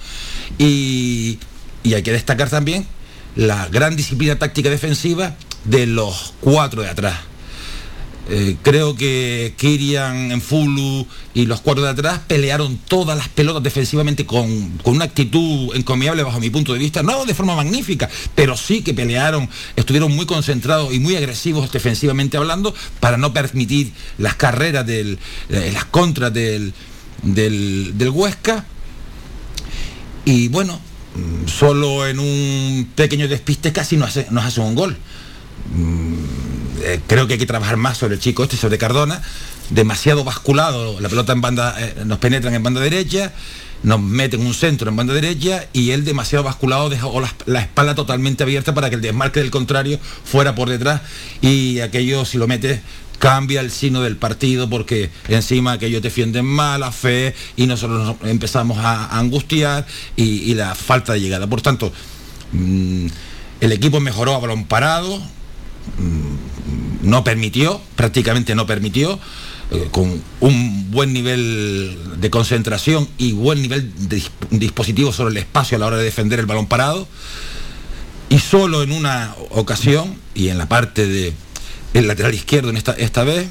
Y, y hay que destacar también la gran disciplina táctica defensiva de los cuatro de atrás. Eh, creo que Kirian, Enfulu y los cuatro de atrás pelearon todas las pelotas defensivamente con, con una actitud encomiable bajo mi punto de vista, no de forma magnífica, pero sí que pelearon, estuvieron muy concentrados y muy agresivos defensivamente hablando para no permitir las carreras, del, eh, las contras del, del, del Huesca. Y bueno, solo en un pequeño despiste casi nos hace, nos hace un gol. Eh, creo que hay que trabajar más sobre el chico este, sobre Cardona. Demasiado basculado, la pelota en banda, eh, nos penetran en banda derecha, nos meten un centro en banda derecha y él demasiado basculado dejó la, la espalda totalmente abierta para que el desmarque del contrario fuera por detrás y aquello si lo metes cambia el signo del partido porque encima aquellos defienden mala fe y nosotros nos empezamos a, angustiar y, la falta de llegada. Por tanto, mm, el equipo mejoró a balón parado, no permitió, prácticamente no permitió, eh, con un buen nivel de concentración y buen nivel de dis- dispositivo sobre el espacio a la hora de defender el balón parado. Y solo en una ocasión, y en la parte de el lateral izquierdo en esta, esta vez,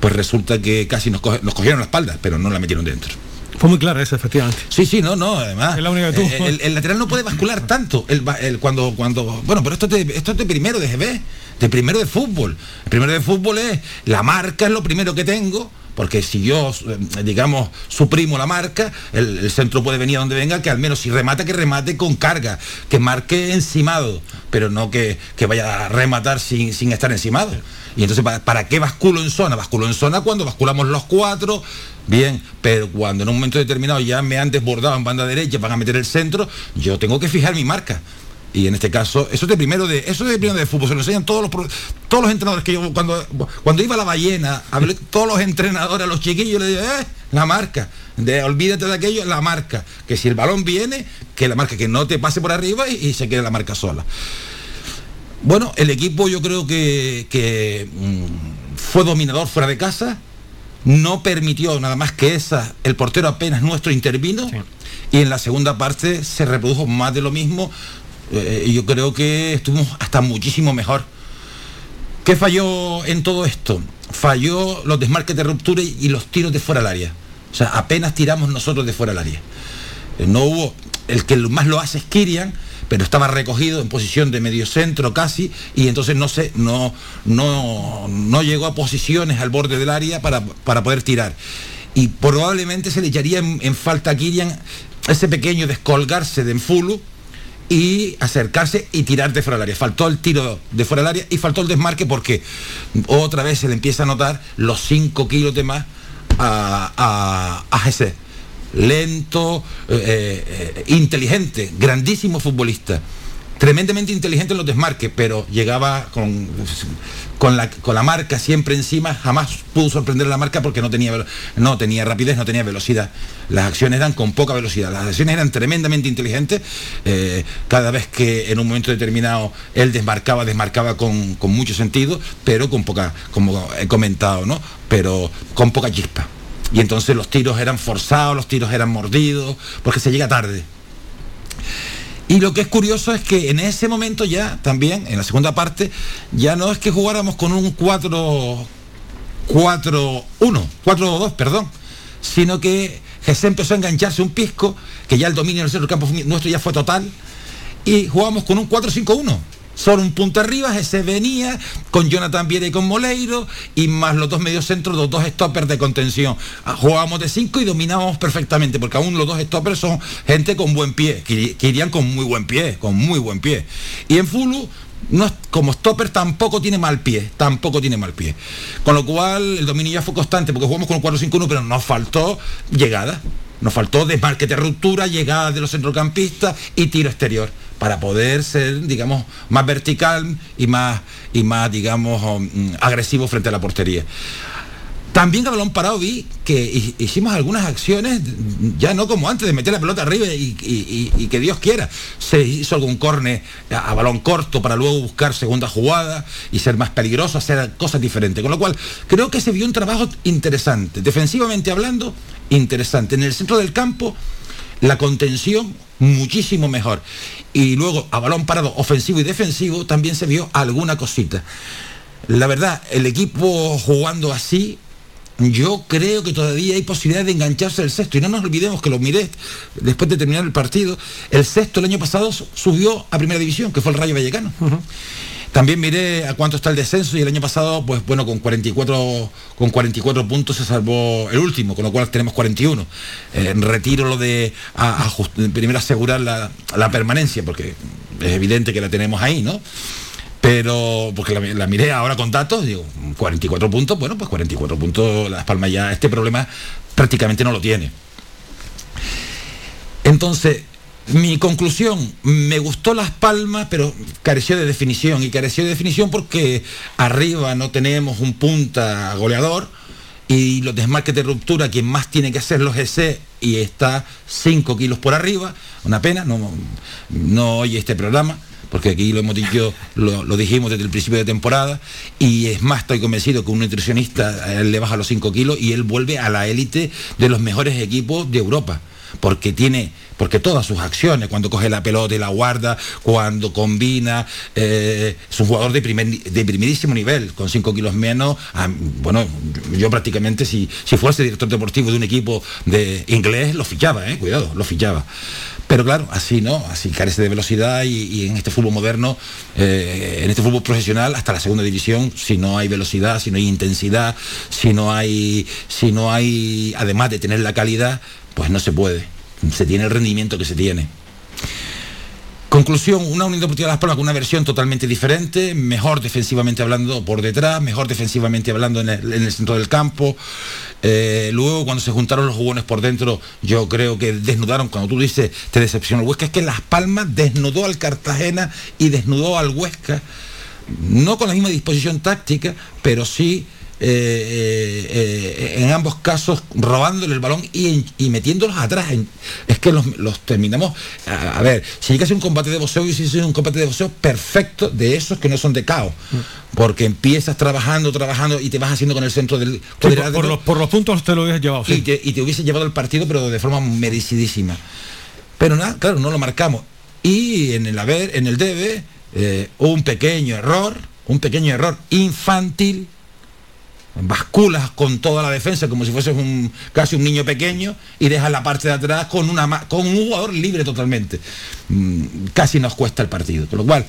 pues resulta que casi nos, coge- nos cogieron la espalda, pero no la metieron dentro. Fue muy clara esa, efectivamente. Sí, sí, no, no, además. Es la única que tuvo. eh, El, el lateral no puede bascular tanto. El, el- cuando, cuando, bueno, pero esto es, de, esto es de primero de GB, de primero de fútbol. El primero de fútbol es la marca, es lo primero que tengo. Porque si yo, eh, digamos, suprimo la marca, el, centro puede venir a donde venga, que al menos si remata, que remate con carga, que marque encimado, pero no que, vaya a rematar sin, estar encimado. Y entonces, ¿para, ¿para qué basculo en zona? Basculo en zona cuando basculamos los cuatro, bien, pero cuando en un momento determinado ya me han desbordado en banda derecha, van a meter el centro, yo tengo que fijar mi marca. Y en este caso, eso es de primero de, eso es de primero de fútbol, se lo enseñan todos los todos los entrenadores que yo cuando, cuando iba a la ballena, hablé todos los entrenadores, a los chiquillos, les digo, eh, la marca. De, olvídate de aquello, la marca. Que si el balón viene, que la marca, que no te pase por arriba y, y se quede la marca sola. Bueno, el equipo yo creo que, que, mm, fue dominador fuera de casa, no permitió nada más que esa, el portero apenas nuestro intervino y en la segunda parte se reprodujo más de lo mismo eh, yo creo que estuvimos hasta muchísimo mejor. ¿Qué falló en todo esto? Falló los desmarques de ruptura y los tiros de fuera del área. O sea, apenas tiramos nosotros de fuera del área. Eh, No hubo, el que más lo hace es Kirian, pero estaba recogido en posición de medio centro casi, y entonces no se, no, no, no llegó a posiciones al borde del área para, para poder tirar. Y probablemente se le echaría en, en falta a Kirian ese pequeño descolgarse de Enfulu y acercarse y tirar de fuera del área. Faltó el tiro de fuera del área y faltó el desmarque porque otra vez se le empieza a notar los 5 kilos de más a, a, a Jesse. Lento, eh, eh, inteligente, grandísimo futbolista. Tremendamente inteligente en los desmarques, pero llegaba con, con, la, con la marca siempre encima, jamás pudo sorprender a la marca porque no tenía, no tenía rapidez, no tenía velocidad. Las acciones eran con poca velocidad, las acciones eran tremendamente inteligentes. eh, cada vez que en un momento determinado él desmarcaba, desmarcaba con, con mucho sentido, pero con poca, como he comentado, ¿no? Pero con poca chispa. Y entonces los tiros eran forzados, los tiros eran mordidos, porque se llega tarde. Y lo que es curioso es que en ese momento ya también, en la segunda parte, ya no es que jugáramos con un 4 4 1, 4 2, perdón, sino que Jesús empezó a engancharse un pisco, que ya el dominio del centro del campo nuestro ya fue total, y jugamos con un 4 5 1. Solo un punto arriba, ese venía con Jonathan Viera y con Moleiro y más los dos mediocentros, los dos stoppers de contención. Ah, Jugábamos de cinco y dominábamos perfectamente, porque aún los dos stoppers son gente con buen pie, que, irían con muy buen pie, con muy buen pie. Y en Fulu, no, como stopper tampoco tiene mal pie, tampoco tiene mal pie. Con lo cual el dominio ya fue constante, porque jugamos con un 4-5-1, pero nos faltó llegada. Nos faltó desmarque de ruptura, llegada de los centrocampistas y tiro exterior para poder ser, digamos, más vertical y más, y más digamos, mm, agresivo frente a la portería. También a balón parado vi que hi- hicimos algunas acciones, ya no como antes, de meter la pelota arriba y, que Dios quiera. Se hizo algún córner a, a balón corto para luego buscar segunda jugada y ser más peligroso, hacer cosas diferentes. Con lo cual, creo que se vio un trabajo interesante. Defensivamente hablando, interesante. En el centro del campo, la contención muchísimo mejor. Y luego, a balón parado, ofensivo y defensivo, también se vio alguna cosita. La verdad, el equipo jugando así, yo creo que todavía hay posibilidad de engancharse al sexto. Y no nos olvidemos que lo miré después de terminar el partido. El sexto el año pasado su- subió a primera división, que fue el Rayo Vallecano. También miré a cuánto está el descenso y el año pasado, pues bueno, con 44, con 44 puntos se salvó el último, con lo cual tenemos 41. Eh, retiro lo de primero asegurar la, la permanencia, porque es evidente que la tenemos ahí, ¿no? Pero, porque la, la miré ahora con datos, digo, 44 puntos, bueno, pues 44 puntos, Las Palmas ya este problema prácticamente no lo tiene. Entonces, mi conclusión, me gustó Las Palmas, pero careció de definición. Y careció de definición porque arriba no tenemos un punta goleador y los desmarques de ruptura, quien más tiene que hacer los GC y está 5 kilos por arriba. Una pena, no, no oye este programa. Porque aquí lo hemos dicho, lo, lo dijimos desde el principio de temporada, y es más, estoy convencido que un nutricionista le baja los 5 kilos y él vuelve a la élite de los mejores equipos de Europa porque tiene porque todas sus acciones cuando coge la pelota y la guarda cuando combina eh, es un jugador de, primer, primerísimo nivel con 5 kilos menos ah, bueno yo, prácticamente si, si fuese director deportivo de un equipo de inglés lo fichaba eh, cuidado lo fichaba pero claro, así no, así carece de velocidad y, y en este fútbol moderno, eh, en este fútbol profesional, hasta la segunda división, si no hay velocidad, si no hay intensidad, si no hay, si no hay, además de tener la calidad, pues no se puede. Se tiene el rendimiento que se tiene. Conclusión, una Unión Deportiva Las Palmas con una versión totalmente diferente, mejor defensivamente hablando por detrás, mejor defensivamente hablando en el, en el centro del campo. Eh, luego cuando se juntaron los jugones por dentro, yo creo que desnudaron, cuando tú dices te decepcionó el Huesca, es que Las Palmas desnudó al Cartagena y desnudó al Huesca, no con la misma disposición táctica, pero sí eh, eh, eh, en ambos casos robándole el balón y, y metiéndolos atrás. Es que los, los terminamos. A, a ver, si llegase un combate de boxeo, y si es un combate de boxeo perfecto de esos que no son de caos. Porque empiezas trabajando, trabajando y te vas haciendo con el centro del Sí, por, los, por los puntos te lo hubieras llevado, sí. y, te, y te hubiese llevado el partido, pero de forma merecidísima. Pero nada, claro, no lo marcamos. Y en el haber, en el debe, eh, un pequeño error, un pequeño error infantil, basculas con toda la defensa como si fueses un casi un niño pequeño y dejas la parte de atrás con una con un jugador libre totalmente. Mm, casi nos cuesta el partido. Con lo cual,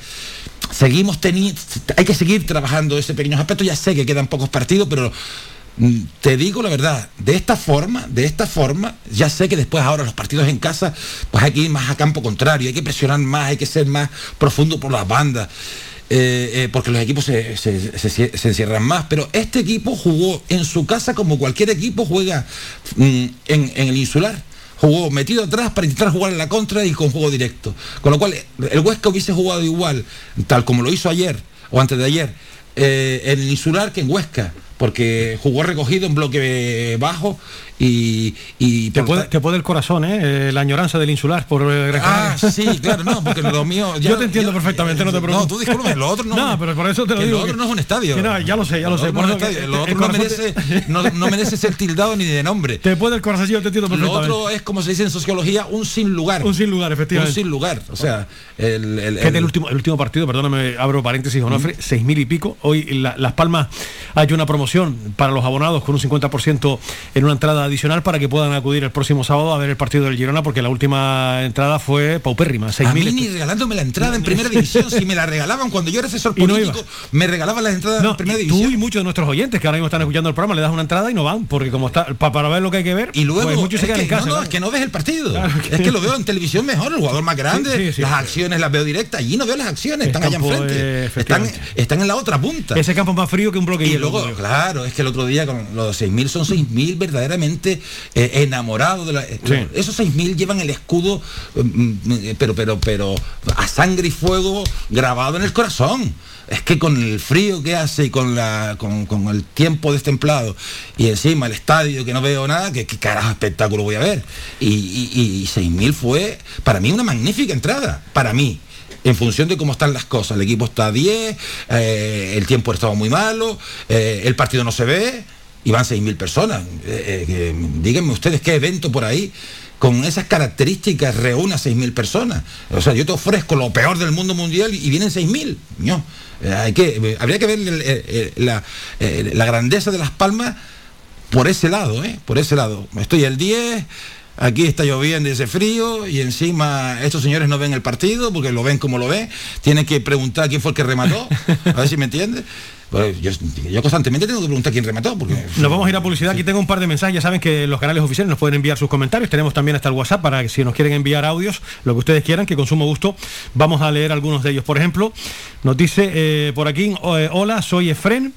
seguimos teniendo, hay que seguir trabajando ese pequeño aspecto. Ya sé que quedan pocos partidos, pero mm, te digo la verdad, de esta forma, de esta forma, ya sé que después ahora los partidos en casa, pues hay que ir más a campo contrario, hay que presionar más, hay que ser más profundo por las bandas. Eh, eh, porque los equipos se, se- se- encierran más, pero este equipo jugó en su casa como cualquier equipo juega mm, en, en el insular. Jugó metido atrás para intentar jugar en la contra y con juego directo. Con lo cual, el Huesca hubiese jugado igual, tal como lo hizo ayer o antes de ayer, eh, en el insular que en Huesca, porque jugó recogido en bloque bajo y... y Te puede, ta- te puede el corazón, ¿eh? Eh, La añoranza del insular por eh, Ah, sí, claro, no, porque lo mío... ya- Yo te entiendo perfectamente, no te preocupes. No, tú discúlpame, lo otro no... No, pero por eso te lo digo. Lo otro que- no es un estadio. que no, ya lo sé, ya lo, sé. otro por no es un estadio, Lo otro no corazón te- merece, no, no merece ser tildado ni de nombre. Te puede el corazón, yo te entiendo Lo perfectamente. otro es, como se dice en sociología, un sin lugar. Un sin lugar, Un efectivamente. sin lugar. O sea, el... el- el- último, el último partido, perdóname, abro paréntesis, Onofre, seis mil y pico. Hoy la- Las Palmas ha hecho una promoción promoción para los abonados con un 50% en una entrada adicional para que puedan acudir el próximo sábado a ver el partido del Girona, porque la última entrada fue paupérrima, A 6.000 mí ni regalándome la entrada en primera división, si me la regalaban cuando yo era asesor Y no político, me regalaban las entradas en primera división. Tú y muchos de nuestros oyentes que ahora mismo están escuchando el programa le das una entrada y no van, porque como está pa- para ver lo que hay que ver, Y luego, pues muchos se es quedan que, en casa. no, no, ¿no? es que no ves el partido. Claro que- Es que lo veo en televisión mejor, el jugador más grande, Sí, sí, sí. las acciones las veo directas, allí no veo las acciones, El están allá enfrente. eh, están, están en la otra punta. Ese campo es más frío que un bloque Y hielo, luego, claro, es que el otro día con los 6.000 son 6.000 verdaderamente eh, enamorados de la... Sí. Esos 6.000 llevan el escudo, mm, mm, pero, pero, pero a sangre y fuego grabado en el corazón. Es que con el frío que hace y con, la, con, con el tiempo destemplado y encima el estadio que no veo nada, ¿qué, qué carajo espectáculo voy a ver? Y, y, y 6.000 fue para mí una magnífica entrada, para mí en función de cómo están las cosas. El equipo está a 10, eh, el tiempo estaba muy malo, eh, el partido no se ve y van 6.000 personas. Eh, eh, díganme ustedes qué evento por ahí con esas características reúne a 6.000 personas. O sea, yo te ofrezco lo peor del mundo mundial y vienen 6.000. No. Eh, hay que, habría que ver la, grandeza de Las Palmas por ese lado, ¿eh? Por ese lado. Estoy el 10, aquí está lloviendo y ese frío, y encima estos señores no ven el partido porque lo ven como lo ven. Tienen que preguntar quién fue el que remató, a ver si me entiende. Yo, constantemente tengo que preguntar quién remató, porque Nos vamos a ir a publicidad. Aquí tengo un par de mensajes. Ya saben que los canales oficiales nos pueden enviar sus comentarios. Tenemos también hasta el WhatsApp para que si nos quieren enviar audios, lo que ustedes quieran, que con sumo gusto vamos a leer algunos de ellos. Por ejemplo, nos dice eh, por aquí, eh, hola, soy Efren.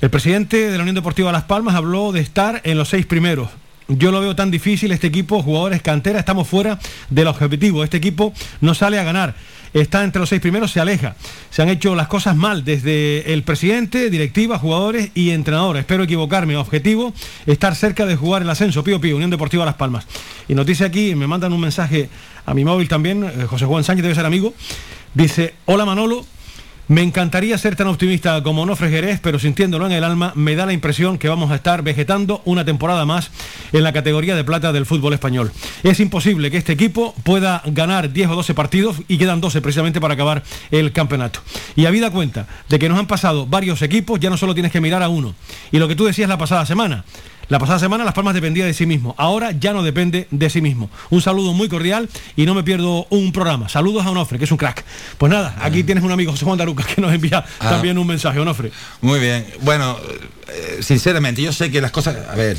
El presidente de la Unión Deportiva Las Palmas habló de estar en los seis primeros. Yo lo veo tan difícil, este equipo, jugadores cantera, estamos fuera del objetivo. Este equipo no sale a ganar. Está entre los seis primeros, se aleja. Se han hecho las cosas mal desde el presidente, directiva, jugadores y entrenadores. Espero equivocarme. Objetivo, estar cerca de jugar el ascenso. Pío Pío, Unión Deportiva Las Palmas. Y dice aquí, me mandan un mensaje a mi móvil también, eh, José Juan Sánchez debe ser amigo. Dice, hola Manolo, me encantaría ser tan optimista como Onofre Jerez, pero sintiéndolo en el alma, me da la impresión que vamos a estar vegetando una temporada más en la categoría de plata del fútbol español. Es imposible que este equipo pueda ganar 10 o 12 partidos y quedan 12 precisamente para acabar el campeonato. Y habida cuenta de que nos han pasado varios equipos, ya no solo tienes que mirar a uno. Y lo que tú decías la pasada semana, la pasada semana Las Palmas dependía de sí mismo, ahora ya no depende de sí mismo. Un saludo muy cordial y no me pierdo un programa. Saludos a Onofre, que es un crack. Pues nada, aquí tienes un amigo, José Juan Daruca, que nos envía Ah. también un mensaje, Onofre. Muy bien. Bueno, eh, sinceramente, yo sé que las cosas, a ver,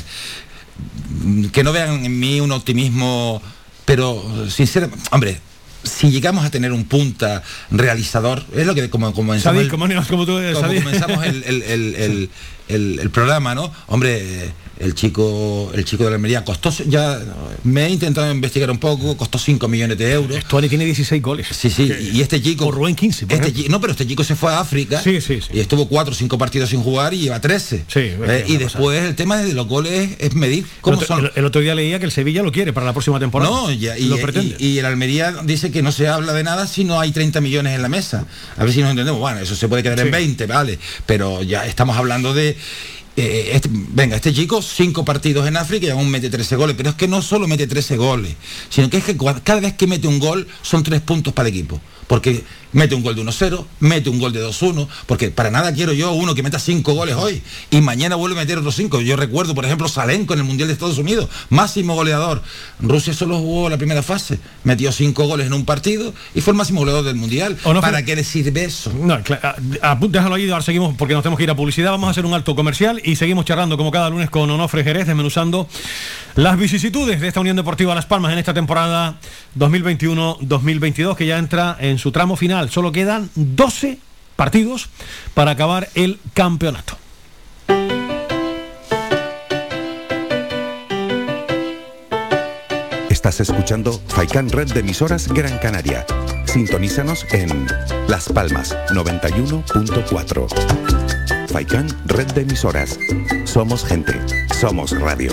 que no vean en mí un optimismo, pero sinceramente, hombre, si llegamos a tener un punta realizador, es lo que como comenzamos, Sadik, el, como, como tú como comenzamos el programa, ¿no? Hombre, el chico, el chico de la Almería costó, ya me he intentado investigar un poco, costó 5 millones de euros. Tuani tiene 16 goles. Sí, sí, y este chico. Por Rubén 15, por este no, pero este chico se fue a África Sí, sí, sí. y estuvo cuatro o cinco partidos sin jugar y lleva 13. Sí, Eh, y después el tema de los goles es medir El cómo otro, son. el- el otro día leía que el Sevilla lo quiere para la próxima temporada. No, ya- y, lo y- pretende. y el Almería dice que no se habla de nada si no hay 30 millones en la mesa. A ver si nos entendemos. Bueno, eso se puede quedar Sí. en 20, vale. Pero ya estamos hablando de. Eh, este- venga, este chico, cinco partidos en África y aún mete 13 goles. Pero es que no solo mete 13 goles, sino que es que cada vez que mete un gol son tres puntos para el equipo. Porque mete un gol de 1-0, mete un gol de 2-1, porque para nada quiero yo uno que meta cinco goles hoy y mañana vuelve a meter otros cinco. Yo recuerdo, por ejemplo, Salenko en el Mundial de Estados Unidos, máximo goleador. Rusia solo jugó la primera fase, metió cinco goles en un partido y fue el máximo goleador del Mundial. ¿O no fue- ¿Para qué le sirve eso? No, a- a- déjalo ahí, ahora seguimos porque nos tenemos que ir a publicidad. Vamos a hacer un alto comercial y seguimos charlando como cada lunes con Onofre Jerez, desmenuzando las vicisitudes de esta Unión Deportiva Las Palmas en esta temporada 2021-2022 que ya entra en su tramo final. Solo quedan 12 partidos para acabar el campeonato. Estás escuchando Faikan Red de emisoras Gran Canaria. Sintonízanos en Las Palmas 91.4. Faikan Red de emisoras. Somos gente. Somos radio.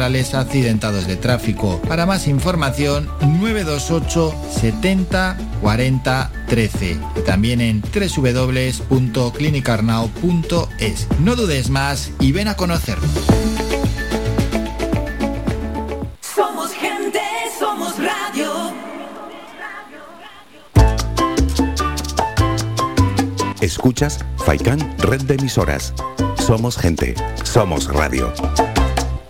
accidentados de tráfico. Para más información, 928 70 40 13. Y también en www.clinicarnao.es. No dudes más y ven a conocernos. Somos gente, somos radio. Escuchas Faikán Red de Emisoras. Somos gente, somos radio.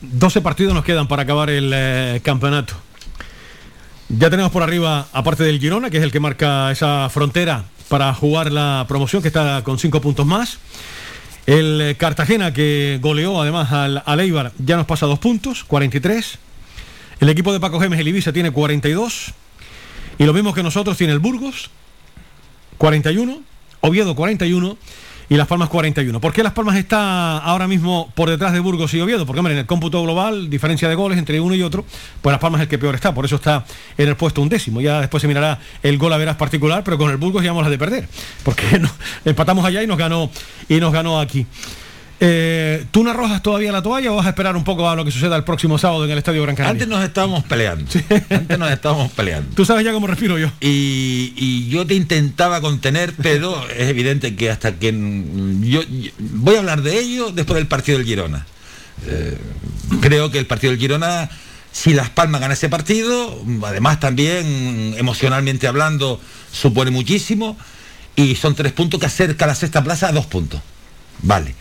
12 partidos nos quedan para acabar el eh, campeonato. Ya tenemos por arriba, aparte del Girona, que es el que marca esa frontera para jugar la promoción, que está con 5 puntos más. El eh, Cartagena, que goleó además al, al Eibar, ya nos pasa dos puntos, 43. El equipo de Paco Gemes, el Ibiza, tiene 42. Y lo mismo que nosotros tiene el Burgos, 41. Oviedo, 41 y Las Palmas 41. ¿Por qué Las Palmas está ahora mismo por detrás de Burgos y Oviedo? Porque, hombre, en el cómputo global, diferencia de goles entre uno y otro, pues Las Palmas es el que peor está, por eso está en el puesto un décimo. Ya después se mirará el gol a veras particular, pero con el Burgos ya vamos a de perder, porque no- empatamos allá y nos ganó, y nos ganó aquí. Eh, ¿Tú no arrojas todavía la toalla o vas a esperar un poco a lo que suceda el próximo sábado en el Estadio Gran Canaria? Antes nos estábamos peleando. Antes nos estábamos peleando. Tú sabes ya cómo respiro yo. Y, y yo te intentaba contener, pero es evidente que hasta que yo, yo- voy a hablar de ello después del partido del Girona. Eh, creo que el partido del Girona, si Las Palmas gana ese partido, además también emocionalmente hablando, supone muchísimo. Y son tres puntos que acerca la sexta plaza a dos puntos. Vale.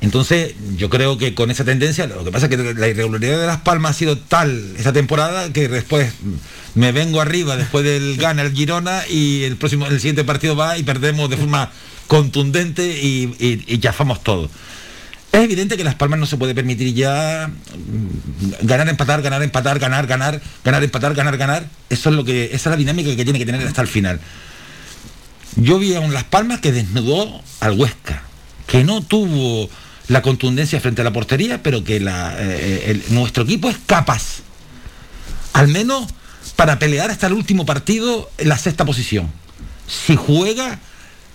Entonces, yo creo que con esa tendencia, lo que pasa es que la irregularidad de Las Palmas ha sido tal esta temporada que después me vengo arriba después del gana el Girona y el próximo, el siguiente partido va y perdemos de forma contundente y, y, y chafamos todo. Es evidente que Las Palmas no se puede permitir ya mm, ganar, empatar, ganar, empatar, ganar, ganar, ganar, empatar, ganar, ganar. Eso es lo que, esa es la dinámica que tiene que tener hasta el final. Yo vi a un Las Palmas que desnudó al Huesca, que no tuvo la contundencia frente a la portería, pero que la, eh, el- nuestro equipo es capaz, al menos para pelear hasta el último partido en la sexta posición. Si juega,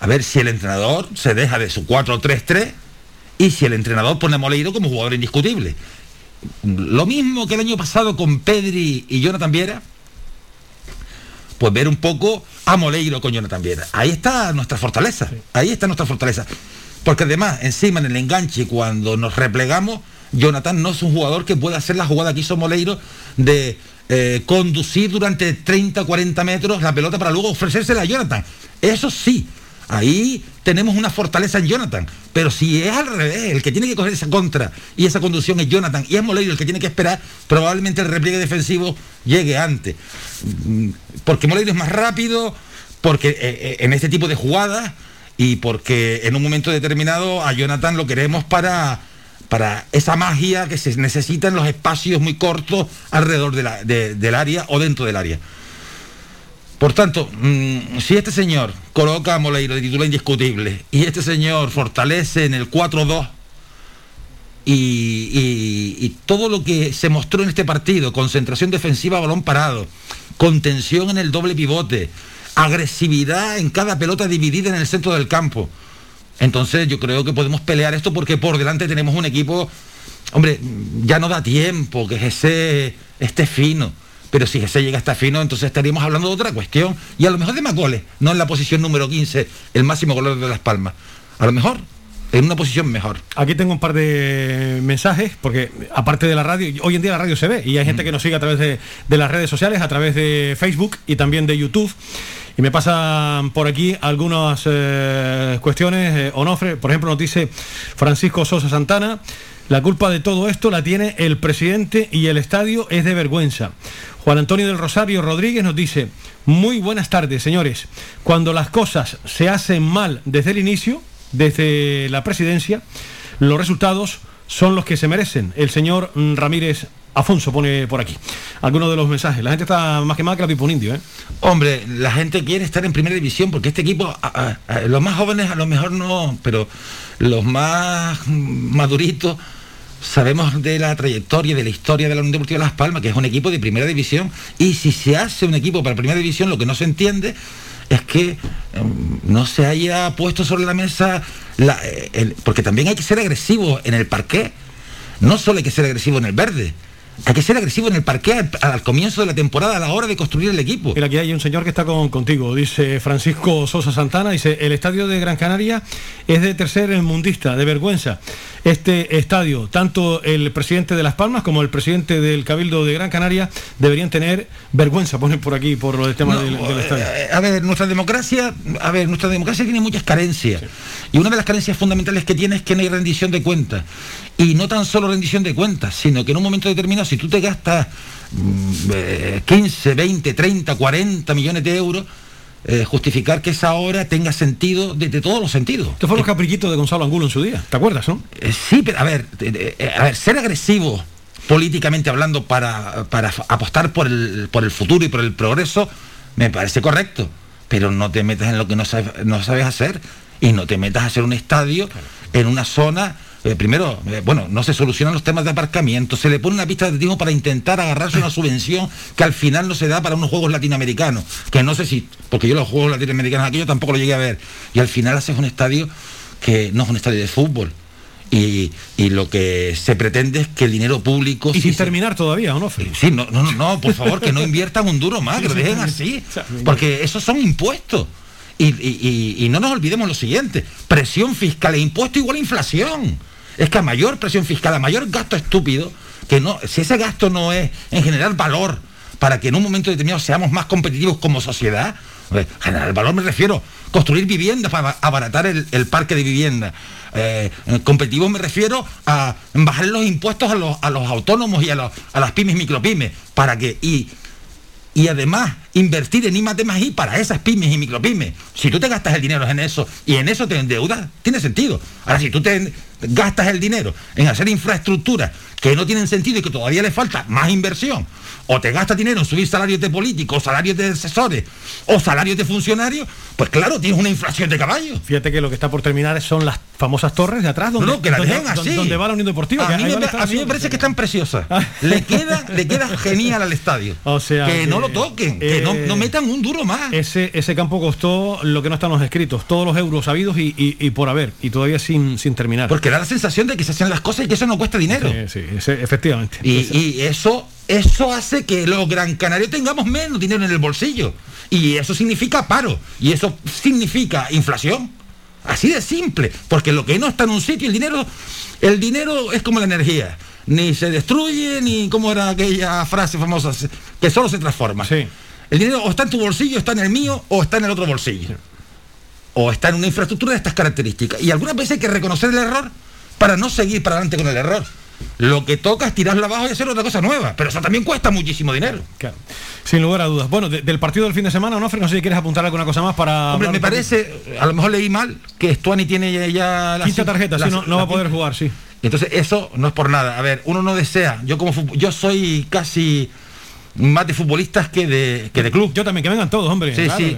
a ver si el entrenador se deja de su 4-3-3 y si el entrenador pone a Moleiro como jugador indiscutible. Lo mismo que el año pasado con Pedri y Jonathan Viera, pues ver un poco a Moleiro con Jonathan Viera. Ahí está nuestra fortaleza, ahí está nuestra fortaleza. Porque además, encima en el enganche, cuando nos replegamos, Jonathan no es un jugador que pueda hacer la jugada que hizo Moleiro de eh, conducir durante 30, 40 metros la pelota para luego ofrecérsela a Jonathan. Eso sí, ahí tenemos una fortaleza en Jonathan. Pero si es al revés, el que tiene que coger esa contra y esa conducción es Jonathan y es Moleiro el que tiene que esperar, probablemente el repliegue defensivo llegue antes. Mm, Porque Moleiro es más rápido, porque eh, eh, en este tipo de jugadas y porque en un momento determinado a Jonathan lo queremos para para esa magia que se necesita en los espacios muy cortos alrededor del área o dentro del área. Por tanto, mm, si este señor coloca a Moleiro de titular indiscutible y este señor fortalece en el 4-2 y, y- y todo lo que se mostró en este partido, concentración defensiva, balón parado, contención en el doble pivote, agresividad en cada pelota dividida en el centro del campo, entonces yo creo que podemos pelear esto porque por delante tenemos un equipo, hombre, ya no da tiempo que Gese esté fino. Pero si Gese llega a estar fino, entonces estaríamos hablando de otra cuestión. Y a lo mejor de más goles, no en la posición número 15, el máximo goleador de Las Palmas. A lo mejor en una posición mejor. Aquí tengo un par de mensajes, porque aparte de la radio, hoy en día la radio se ve y hay gente que nos sigue a través de, de las redes sociales, a través de Facebook y también de YouTube. Y me pasan por aquí algunas eh, cuestiones. eh, Onofre, por ejemplo, nos dice Francisco Sosa Santana, la culpa de todo esto la tiene el presidente y el estadio es de vergüenza. Juan Antonio del Rosario Rodríguez nos dice, muy buenas tardes, señores. Cuando las cosas se hacen mal desde el inicio, desde la presidencia, los resultados son los que se merecen. El señor mm, Ramírez Afonso pone por aquí algunos de los mensajes. La gente está más que más que la pipa un indio, ¿eh? Hombre, la gente quiere estar en primera división porque este equipo, los más jóvenes a lo mejor no, pero los más maduritos sabemos de la trayectoria, de la historia de la Unión Deportiva Las Palmas, que es un equipo de primera división, y si se hace un equipo para primera división, lo que no se entiende es que em, no se haya puesto sobre la mesa, eh, porque también hay que ser agresivo en el parqué, no solo hay que ser agresivo en el verde. Hay que ser agresivo en el parqué al, al comienzo de la temporada, a la hora de construir el equipo. Mira, aquí hay un señor que está con, contigo, dice Francisco Sosa Santana, dice, el estadio de Gran Canaria es de tercer mundista, de vergüenza. Este estadio, tanto el presidente de Las Palmas como el presidente del Cabildo de Gran Canaria deberían tener vergüenza, ponen por aquí, por el tema No, del, del estadio. eh, a ver, nuestra democracia, a ver, nuestra democracia tiene muchas carencias. Y una de las carencias fundamentales que tiene es que no hay rendición de cuentas. Y no tan solo rendición de cuentas, sino que en un momento determinado, si tú te gastas mm, eh, 15, 20, 30, 40 millones de euros, eh, justificar que esa obra tenga sentido desde todos los sentidos. Estos fueron los caprichitos de Gonzalo Angulo en su día, ¿te acuerdas, no? Eh, sí, pero a ver, eh, a ver, ser agresivo políticamente hablando para, para apostar por el, por el futuro y por el progreso, me parece correcto. Pero no te metas en lo que no sabes, no sabes hacer y no te metas a hacer un estadio en una zona. Eh, primero, eh, bueno, no se solucionan los temas de aparcamiento, se le pone una pista de atletismo para intentar agarrarse una subvención que al final no se da para unos juegos latinoamericanos, que no sé si, porque yo los juegos latinoamericanos aquello tampoco lo llegué a ver, y al final haces un estadio que no es un estadio de fútbol. Y, y lo que se pretende es que el dinero público... Y sin terminar todavía, ¿o no? Sí, no, no, no, por favor, que no inviertan un duro más, que lo dejen así. Porque esos son impuestos. Y, y- y- y no nos olvidemos lo siguiente, presión fiscal e impuesto igual a inflación. Es que a mayor presión fiscal, a mayor gasto estúpido, que no, si ese gasto no es en generar valor para que en un momento determinado seamos más competitivos como sociedad, generar valor me refiero, construir viviendas para abaratar el, parque de vivienda. Eh, competitivos me refiero a bajar los impuestos a los, autónomos y a, las pymes micropymes para que y y además invertir en I más I para esas pymes y micropymes. Si tú te gastas el dinero en eso y en eso te endeudas, tiene sentido. Ahora, si tú te gastas el dinero en hacer infraestructuras que no tienen sentido y que todavía le falta más inversión, o te gastas dinero en subir salarios de políticos, salarios de asesores o salarios de funcionarios, pues claro, tienes una inflación de caballo. Fíjate que lo que está por terminar son las famosas torres de atrás donde, No, que la donde- dejen así. donde va la Unión Deportiva. A que mí, me, a mí me parece que están preciosas. Le queda, le queda genial al estadio. O sea, que, no lo toquen, que no, eh, no metan un duro más. Ese, ese campo costó lo que no están los escritos, todos los euros habidos y, y- y por haber, y todavía sin, sin terminar. Porque da la sensación de que se hacen las cosas y que eso no cuesta dinero. Sí, sí, ese- efectivamente. Y, y eso, eso hace que los gran canarios tengamos menos dinero en el bolsillo. Y eso significa paro. Y eso significa inflación. Así de simple. Porque lo que no está en un sitio, el dinero, el dinero es como la energía. Ni se destruye, ni como era aquella frase famosa, que solo se transforma. El dinero o está en tu bolsillo, está en el mío, o está en el otro bolsillo. o está en una infraestructura de estas características. Y algunas veces hay que reconocer el error para no seguir para adelante con el error. Lo que toca es tirarlo abajo y hacer otra cosa nueva, pero eso también cuesta muchísimo dinero. Claro. Sin lugar a dudas. Bueno, de- del partido del fin de semana, Onofre, no sé si quieres apuntar alguna cosa más para. Hombre, me parece, a lo mejor leí mal, que Stuani tiene ya, ya la Quinta tarjeta, la- sí, no, no va a poder jugar, sí. Entonces, eso no es por nada. A ver, uno no desea. Yo como yo soy casi más de futbolistas que de, que de club. Yo también, que vengan todos, hombre. Sí, claro. sí.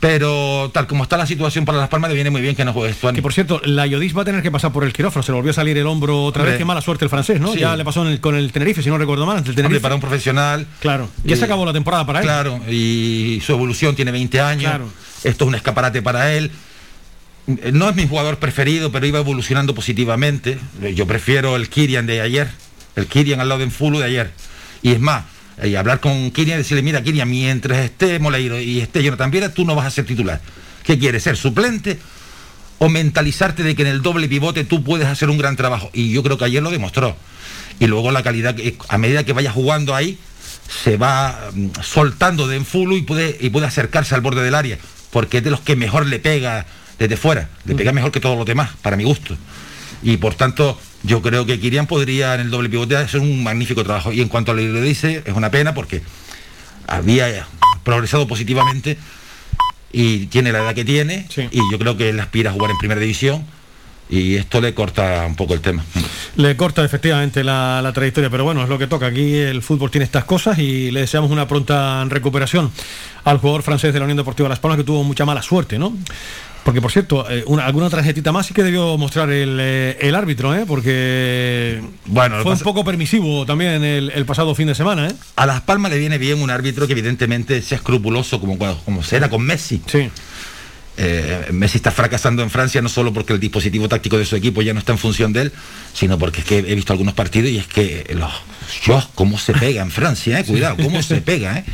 Pero tal como está la situación para Las Palmas, le viene muy bien que no juegue Stuani. Que por cierto, la Yodis va a tener que pasar por el quirófano. Se le volvió a salir el hombro otra Hombre. vez. Qué mala suerte el francés, ¿no? Sí. Ya le pasó en el- con el Tenerife, si no recuerdo mal, el Hombre, Tenerife. para un profesional. Claro. Ya Y- se acabó la temporada para él. Claro, y su evolución tiene 20 años. Claro. Esto es un escaparate para él. No es mi jugador preferido, pero iba evolucionando positivamente. Yo prefiero el Kirian de ayer, el Kirian al lado de Enfulu de ayer. Y es más, y hablar con Kirian y decirle, mira Kirian, mientras esté Moleiro y esté Jonathan Viera, tú no vas a ser titular. ¿Qué quieres? ¿Ser suplente? O mentalizarte de que en el doble pivote tú puedes hacer un gran trabajo. Y yo creo que ayer lo demostró. Y luego la calidad, a medida que vaya jugando ahí, se va mm, soltando de Enfulu y puede, y puede acercarse al borde del área. Porque es de los que mejor le pega desde fuera. Le pega mejor que todos los demás, para mi gusto. Y por tanto, yo creo que Kirian podría en el doble pivote hacer un magnífico trabajo. Y en cuanto a lo que le dice, es una pena porque había progresado positivamente y tiene la edad que tiene. Y yo creo que él aspira a jugar en primera división. Y esto le corta un poco el tema. Le corta efectivamente la, la trayectoria, pero bueno, es lo que toca. Aquí el fútbol tiene estas cosas y le deseamos una pronta recuperación al jugador francés de la Unión Deportiva Las Palmas que tuvo mucha mala suerte, ¿no? Porque, por cierto, eh, una- alguna tarjetita más sí que debió mostrar el, eh, el árbitro, ¿eh? Porque Bueno, fue un poco permisivo también el, el pasado fin de semana, ¿eh? A Las Palmas le viene bien un árbitro que evidentemente sea escrupuloso como, como será con Messi. Sí. Eh, Messi está fracasando en Francia no solo porque el dispositivo táctico de su equipo ya no está en función de él, sino porque es que he visto algunos partidos y es que los yo cómo se pega en Francia, eh, cuidado, cómo se pega, eh.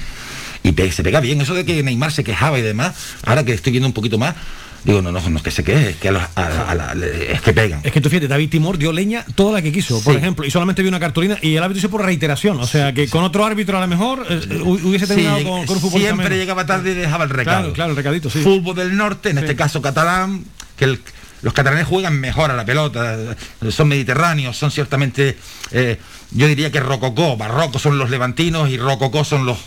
Y se pega bien, eso de que Neymar se quejaba y demás, ahora que estoy viendo un poquito más, digo, no, no, no es que se queje, es que a los- a- a la- es que pegan. Es que tú fíjate, David Timor dio leña toda la que quiso, por Sí. ejemplo, y solamente vio una cartulina y el árbitro hizo por reiteración. O sea, que con otro árbitro a lo mejor eh, hu- hubiese Sí, terminado con, con un futbolista siempre llegaba tarde y dejaba el recado. Claro, claro, el recadito, sí. Fútbol del norte, en este caso catalán, que el- los catalanes juegan mejor a la pelota, son mediterráneos, son ciertamente, eh, yo diría que rococó, barroco son los levantinos y rococó son los,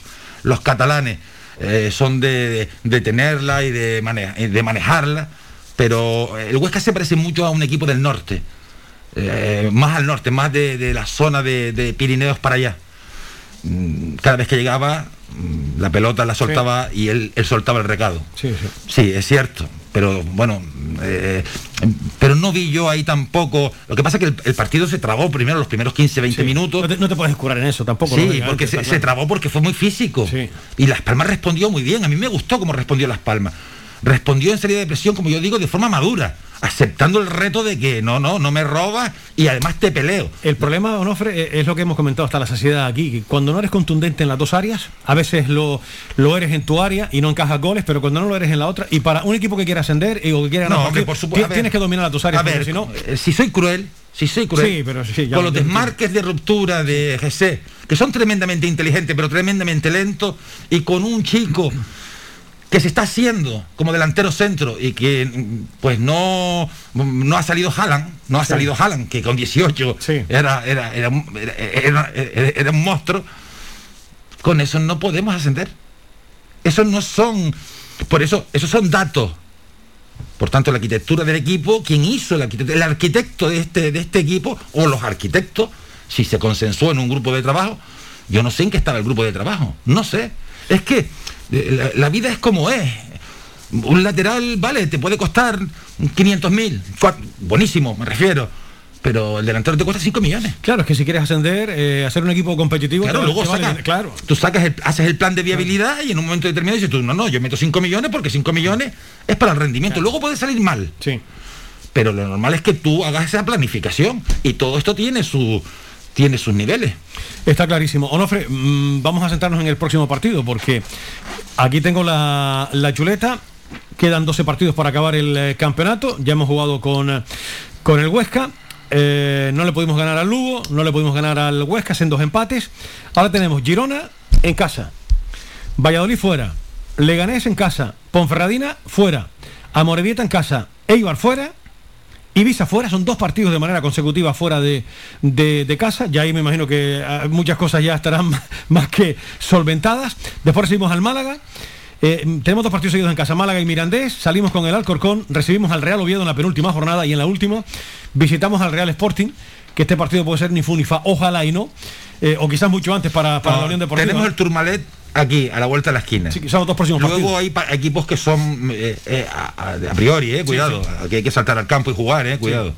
los catalanes. Eh, son de, de tenerla y de, mane- y de manejarla, pero el Huesca se parece mucho a un equipo del norte, eh, más al norte, más de, de la zona de, de Pirineos para allá. Mm, Cada vez que llegaba, mm, la pelota la soltaba y él, él soltaba el recado. Sí, sí. Sí, es cierto. Pero bueno, eh, pero no vi yo ahí tampoco. Lo que pasa es que el, el partido se trabó primero los primeros 15, 20 minutos. No te, no te puedes curar en eso tampoco. Sí, porque se, trabó porque fue muy físico. Y Las Palmas respondió muy bien. A mí me gustó cómo respondió Las Palmas. Respondió en salida de presión, como yo digo, de forma madura, aceptando el reto de que no, no, no me robas y además te peleo. El problema, Onofre, eh, es lo que hemos comentado hasta la saciedad aquí, que cuando no eres contundente en las dos áreas, a veces lo, lo eres en tu área y no encajas goles, pero cuando no lo eres en la otra, y para un equipo que quiera ascender y, o que quiera ganar No, partido, por supuesto. ti- tienes que dominar las dos áreas, A ver, si no... eh, si soy cruel, si soy cruel, Sí, pero sí, ya con lo los desmarques de ruptura de GC, que son tremendamente inteligentes, pero tremendamente lentos, y con un chico que se está haciendo como delantero centro y que pues no, no ha salido Haaland, no ha Sí. salido Haaland, que con 18 era, era, era, un- era- un monstruo, con eso no podemos ascender. Esos no son, por eso, esos son datos. Por tanto, la arquitectura del equipo, quien hizo el arquitecto, el arquitecto de este, de este equipo, o los arquitectos, si se consensuó en un grupo de trabajo, yo no sé en qué estaba el grupo de trabajo, no sé. Es que la, la vida es como es. Un lateral, vale, te puede costar 500 mil, buenísimo, me refiero, pero el delantero te cuesta 5 millones. Claro, es que si quieres ascender, eh, hacer un equipo competitivo... Claro, luego vale- sacas- claro. tú sacas el- haces el plan de viabilidad y en un momento determinado dices tú, no, no, yo meto 5 millones porque 5 millones es para el rendimiento. Luego puede salir mal. Sí. Pero lo normal es que tú hagas esa planificación y todo esto tiene su tiene sus niveles. Está clarísimo. Onofre, mm, vamos a sentarnos en el próximo partido porque aquí tengo la, chuleta. Quedan 12 partidos para acabar el eh, campeonato. Ya hemos jugado con, con el Huesca. Eh, no le pudimos ganar al Lugo, no le pudimos ganar al Huesca, en dos empates. Ahora tenemos Girona en casa, Valladolid fuera, Leganés en casa, Ponferradina fuera, Amorebieta en casa, Eibar fuera, Ibiza fuera, son dos partidos de manera consecutiva fuera de, de- de casa, ya ahí me imagino que ah, muchas cosas ya estarán más- más que solventadas. Después recibimos al Málaga, eh, tenemos dos partidos seguidos en casa, Málaga y Mirandés, salimos con el Alcorcón, recibimos al Real Oviedo en la penúltima jornada y en la última visitamos al Real Sporting, que este partido puede ser ni fu ni fa, ojalá y no, eh, o quizás mucho antes para, para No, la Unión Deportiva. Tenemos el Turmalet aquí, a la vuelta de la esquina. Sí, que son los dos próximos Luego partidos. hay pa- equipos que son eh, eh, a, priori, eh, cuidado, que hay que saltar al campo y jugar, eh, cuidado,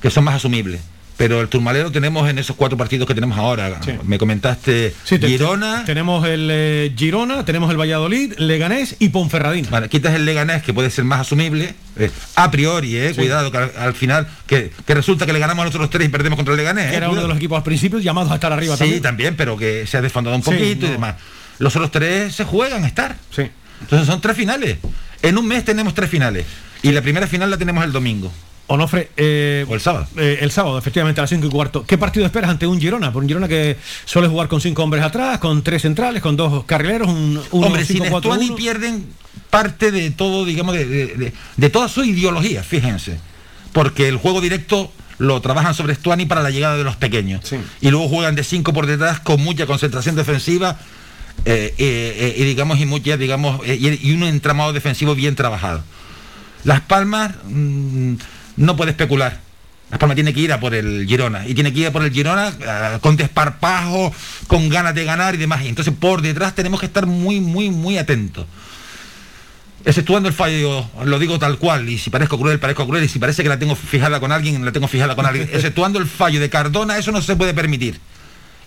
que son más asumibles. Pero el Turmalero tenemos en esos cuatro partidos que tenemos ahora. Me comentaste Sí, te- Girona. Tenemos el Girona, tenemos el Valladolid, Leganés y Ponferradina. Vale, quitas el Leganés, que puede ser más asumible, a priori, eh, Sí. cuidado, que al, al final, que, que resulta que le ganamos a los otros tres y perdemos contra el Leganés. eh, Era uno de los equipos al principio llamados a estar arriba Sí, también. también, pero que se ha desfondado un Sí, poquito y demás. Los otros tres se juegan a estar. Sí. Entonces son tres finales. En un mes tenemos tres finales. Y la primera final la tenemos el domingo. Onofre, eh, o el sábado. eh, el sábado, efectivamente, a las 5 y cuarto. ¿Qué partido esperas ante un Girona? Por un Girona que suele jugar con cinco hombres atrás, con tres centrales, con dos carrileros, un uno, Hombre, sin 5, 4, Estuani 1. pierden parte de todo, digamos, de, de- de- de toda su ideología, fíjense. Porque el juego directo lo trabajan sobre Estuani para la llegada de los pequeños. Y luego juegan de cinco por detrás con mucha concentración defensiva eh, eh, eh, y digamos, y mucha, digamos, eh, y, y un entramado defensivo bien trabajado. Las Palmas mm, no puede especular. Las Palmas tiene que ir a por el Girona. Y tiene que ir a por el Girona ah, con desparpajo, con ganas de ganar y demás. Y entonces por detrás tenemos que estar muy, muy, muy atentos. Exceptuando el fallo, lo digo tal cual, y si parezco cruel, parezco cruel, y si parece que la tengo fijada con alguien, la tengo fijada con alguien. Exceptuando el fallo de Cardona, eso no se puede permitir.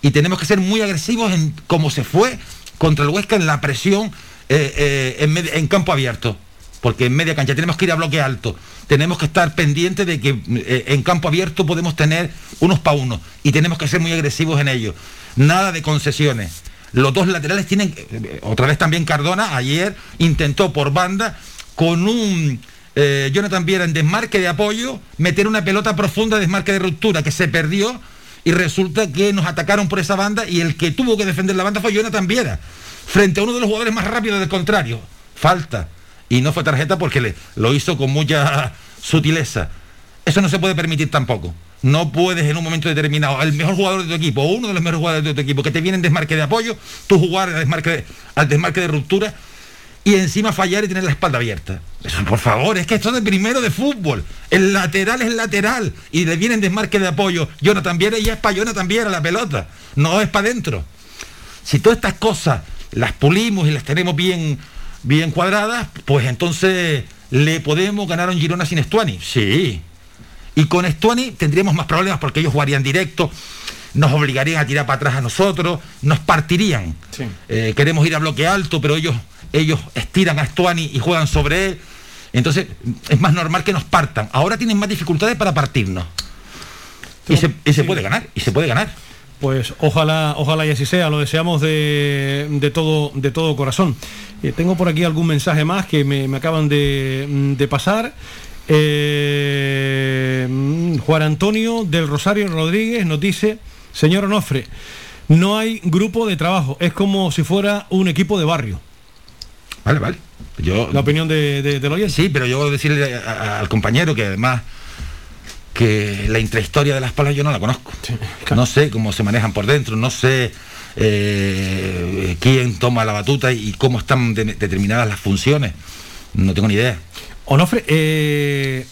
Y tenemos que ser muy agresivos en cómo se fue contra el Huesca en la presión eh, eh, en, campo abierto. Porque en media cancha tenemos que ir a bloque alto. Tenemos que estar pendientes de que eh, en campo abierto podemos tener unos pa' uno. Y tenemos que ser muy agresivos en ello. Nada de concesiones. Los dos laterales tienen, otra vez también Cardona, ayer intentó por banda con un Jonathan Viera en desmarque de apoyo, meter una pelota profunda de desmarque de ruptura que se perdió y resulta que nos atacaron por esa banda y el que tuvo que defender la banda fue Jonathan Viera, frente a uno de los jugadores más rápidos del contrario. Falta. Y no fue tarjeta porque le, lo hizo con mucha sutileza. Eso no se puede permitir tampoco. No puedes en un momento determinado, el mejor jugador de tu equipo, o uno de los mejores jugadores de tu equipo, que te viene en desmarque de apoyo, tú jugar al desmarque de, al desmarque de ruptura y encima fallar y tener la espalda abierta. Eso, por favor, es que esto es de primero de fútbol. El lateral es lateral y le viene en desmarque de apoyo. Jonathan Viera y es para Jonathan Viera la pelota, no es para adentro. Si todas estas cosas las pulimos y las tenemos bien, bien cuadradas, pues entonces le podemos ganar a un Girona sin Estuani. Sí. Y con Estuani tendríamos más problemas porque ellos jugarían directo, nos obligarían a tirar para atrás a nosotros, nos partirían. Eh, queremos ir a bloque alto, pero ellos, ellos estiran a Estuani y juegan sobre él. Entonces es más normal que nos partan. Ahora tienen más dificultades para partirnos. Y se, se puede ganar, y se puede ganar. Pues ojalá, ojalá y así sea, lo deseamos de, todo, de todo corazón. Eh, tengo por aquí algún mensaje más que me, acaban de, mm, pasar. Eh, mm, Juan Antonio del Rosario Rodríguez nos dice, señor Onofre, no hay grupo de trabajo, es como si fuera un equipo de barrio. Vale, vale. Yo, La opinión de, de, oyente. Sí, pero yo decirle a- a- al compañero que además que la intrahistoria de las palas yo no la conozco. No sé cómo se manejan por dentro, no sé eh, quién toma la batuta y cómo están de- determinadas las funciones. No tengo ni idea. Onofre, eh,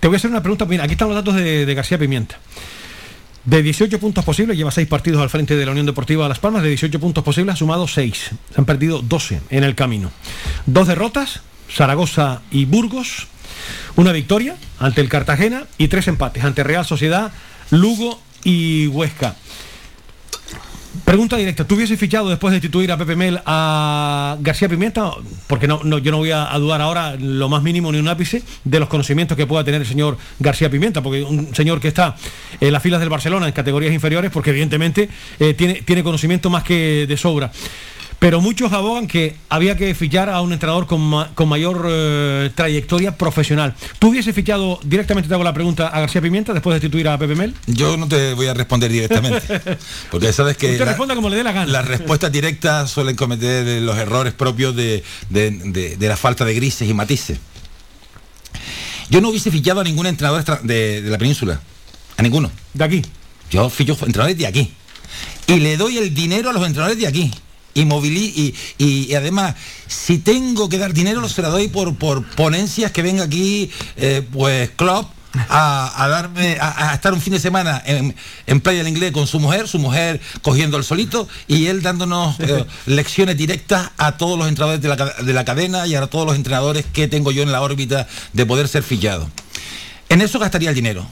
te voy a hacer una pregunta. Aquí están los datos de, de García Pimienta. De 18 puntos posibles, lleva 6 partidos al frente de la Unión Deportiva Las Palmas. De 18 puntos posibles, ha sumado 6. Se han perdido 12 en el camino. Dos derrotas, Zaragoza y Burgos. Una victoria ante el Cartagena y tres empates ante Real Sociedad, Lugo y Huesca. Pregunta directa, ¿tú hubieses fichado después de instituir a Pepe Mel a García Pimienta? Porque no, yo no voy a, a dudar ahora lo más mínimo ni un ápice de los conocimientos que pueda tener el señor García Pimienta, porque un señor que está en las filas del Barcelona en categorías inferiores, porque evidentemente eh, tiene, tiene conocimiento más que de sobra. Pero muchos abogan que había que fichar a un entrenador con, ma- con mayor eh, trayectoria profesional. ¿Tú hubiese fichado, directamente te hago la pregunta, a García Pimienta después de destituir a Pepe Mel? Yo no te voy a responder directamente. Porque sabes que. Usted responda como le dé la gana. Las respuestas directas suelen cometer los errores propios de, de- de- de la falta de grises y matices. Yo no hubiese fichado a ningún entrenador de, de la península. A ninguno. ¿De aquí? Yo ficho entrenadores de aquí. Y le doy el dinero a los entrenadores de aquí. Y, y, y- además, si tengo que dar dinero, se lo doy por, por ponencias que venga aquí, eh, pues, Club. A, a darme a, a estar un fin de semana en, en Playa del Inglés con su mujer, su mujer cogiendo el solito y él dándonos eh, lecciones directas a todos los entrenadores de la, de la cadena y a todos los entrenadores que tengo yo en la órbita de poder ser fichado. En eso gastaría el dinero.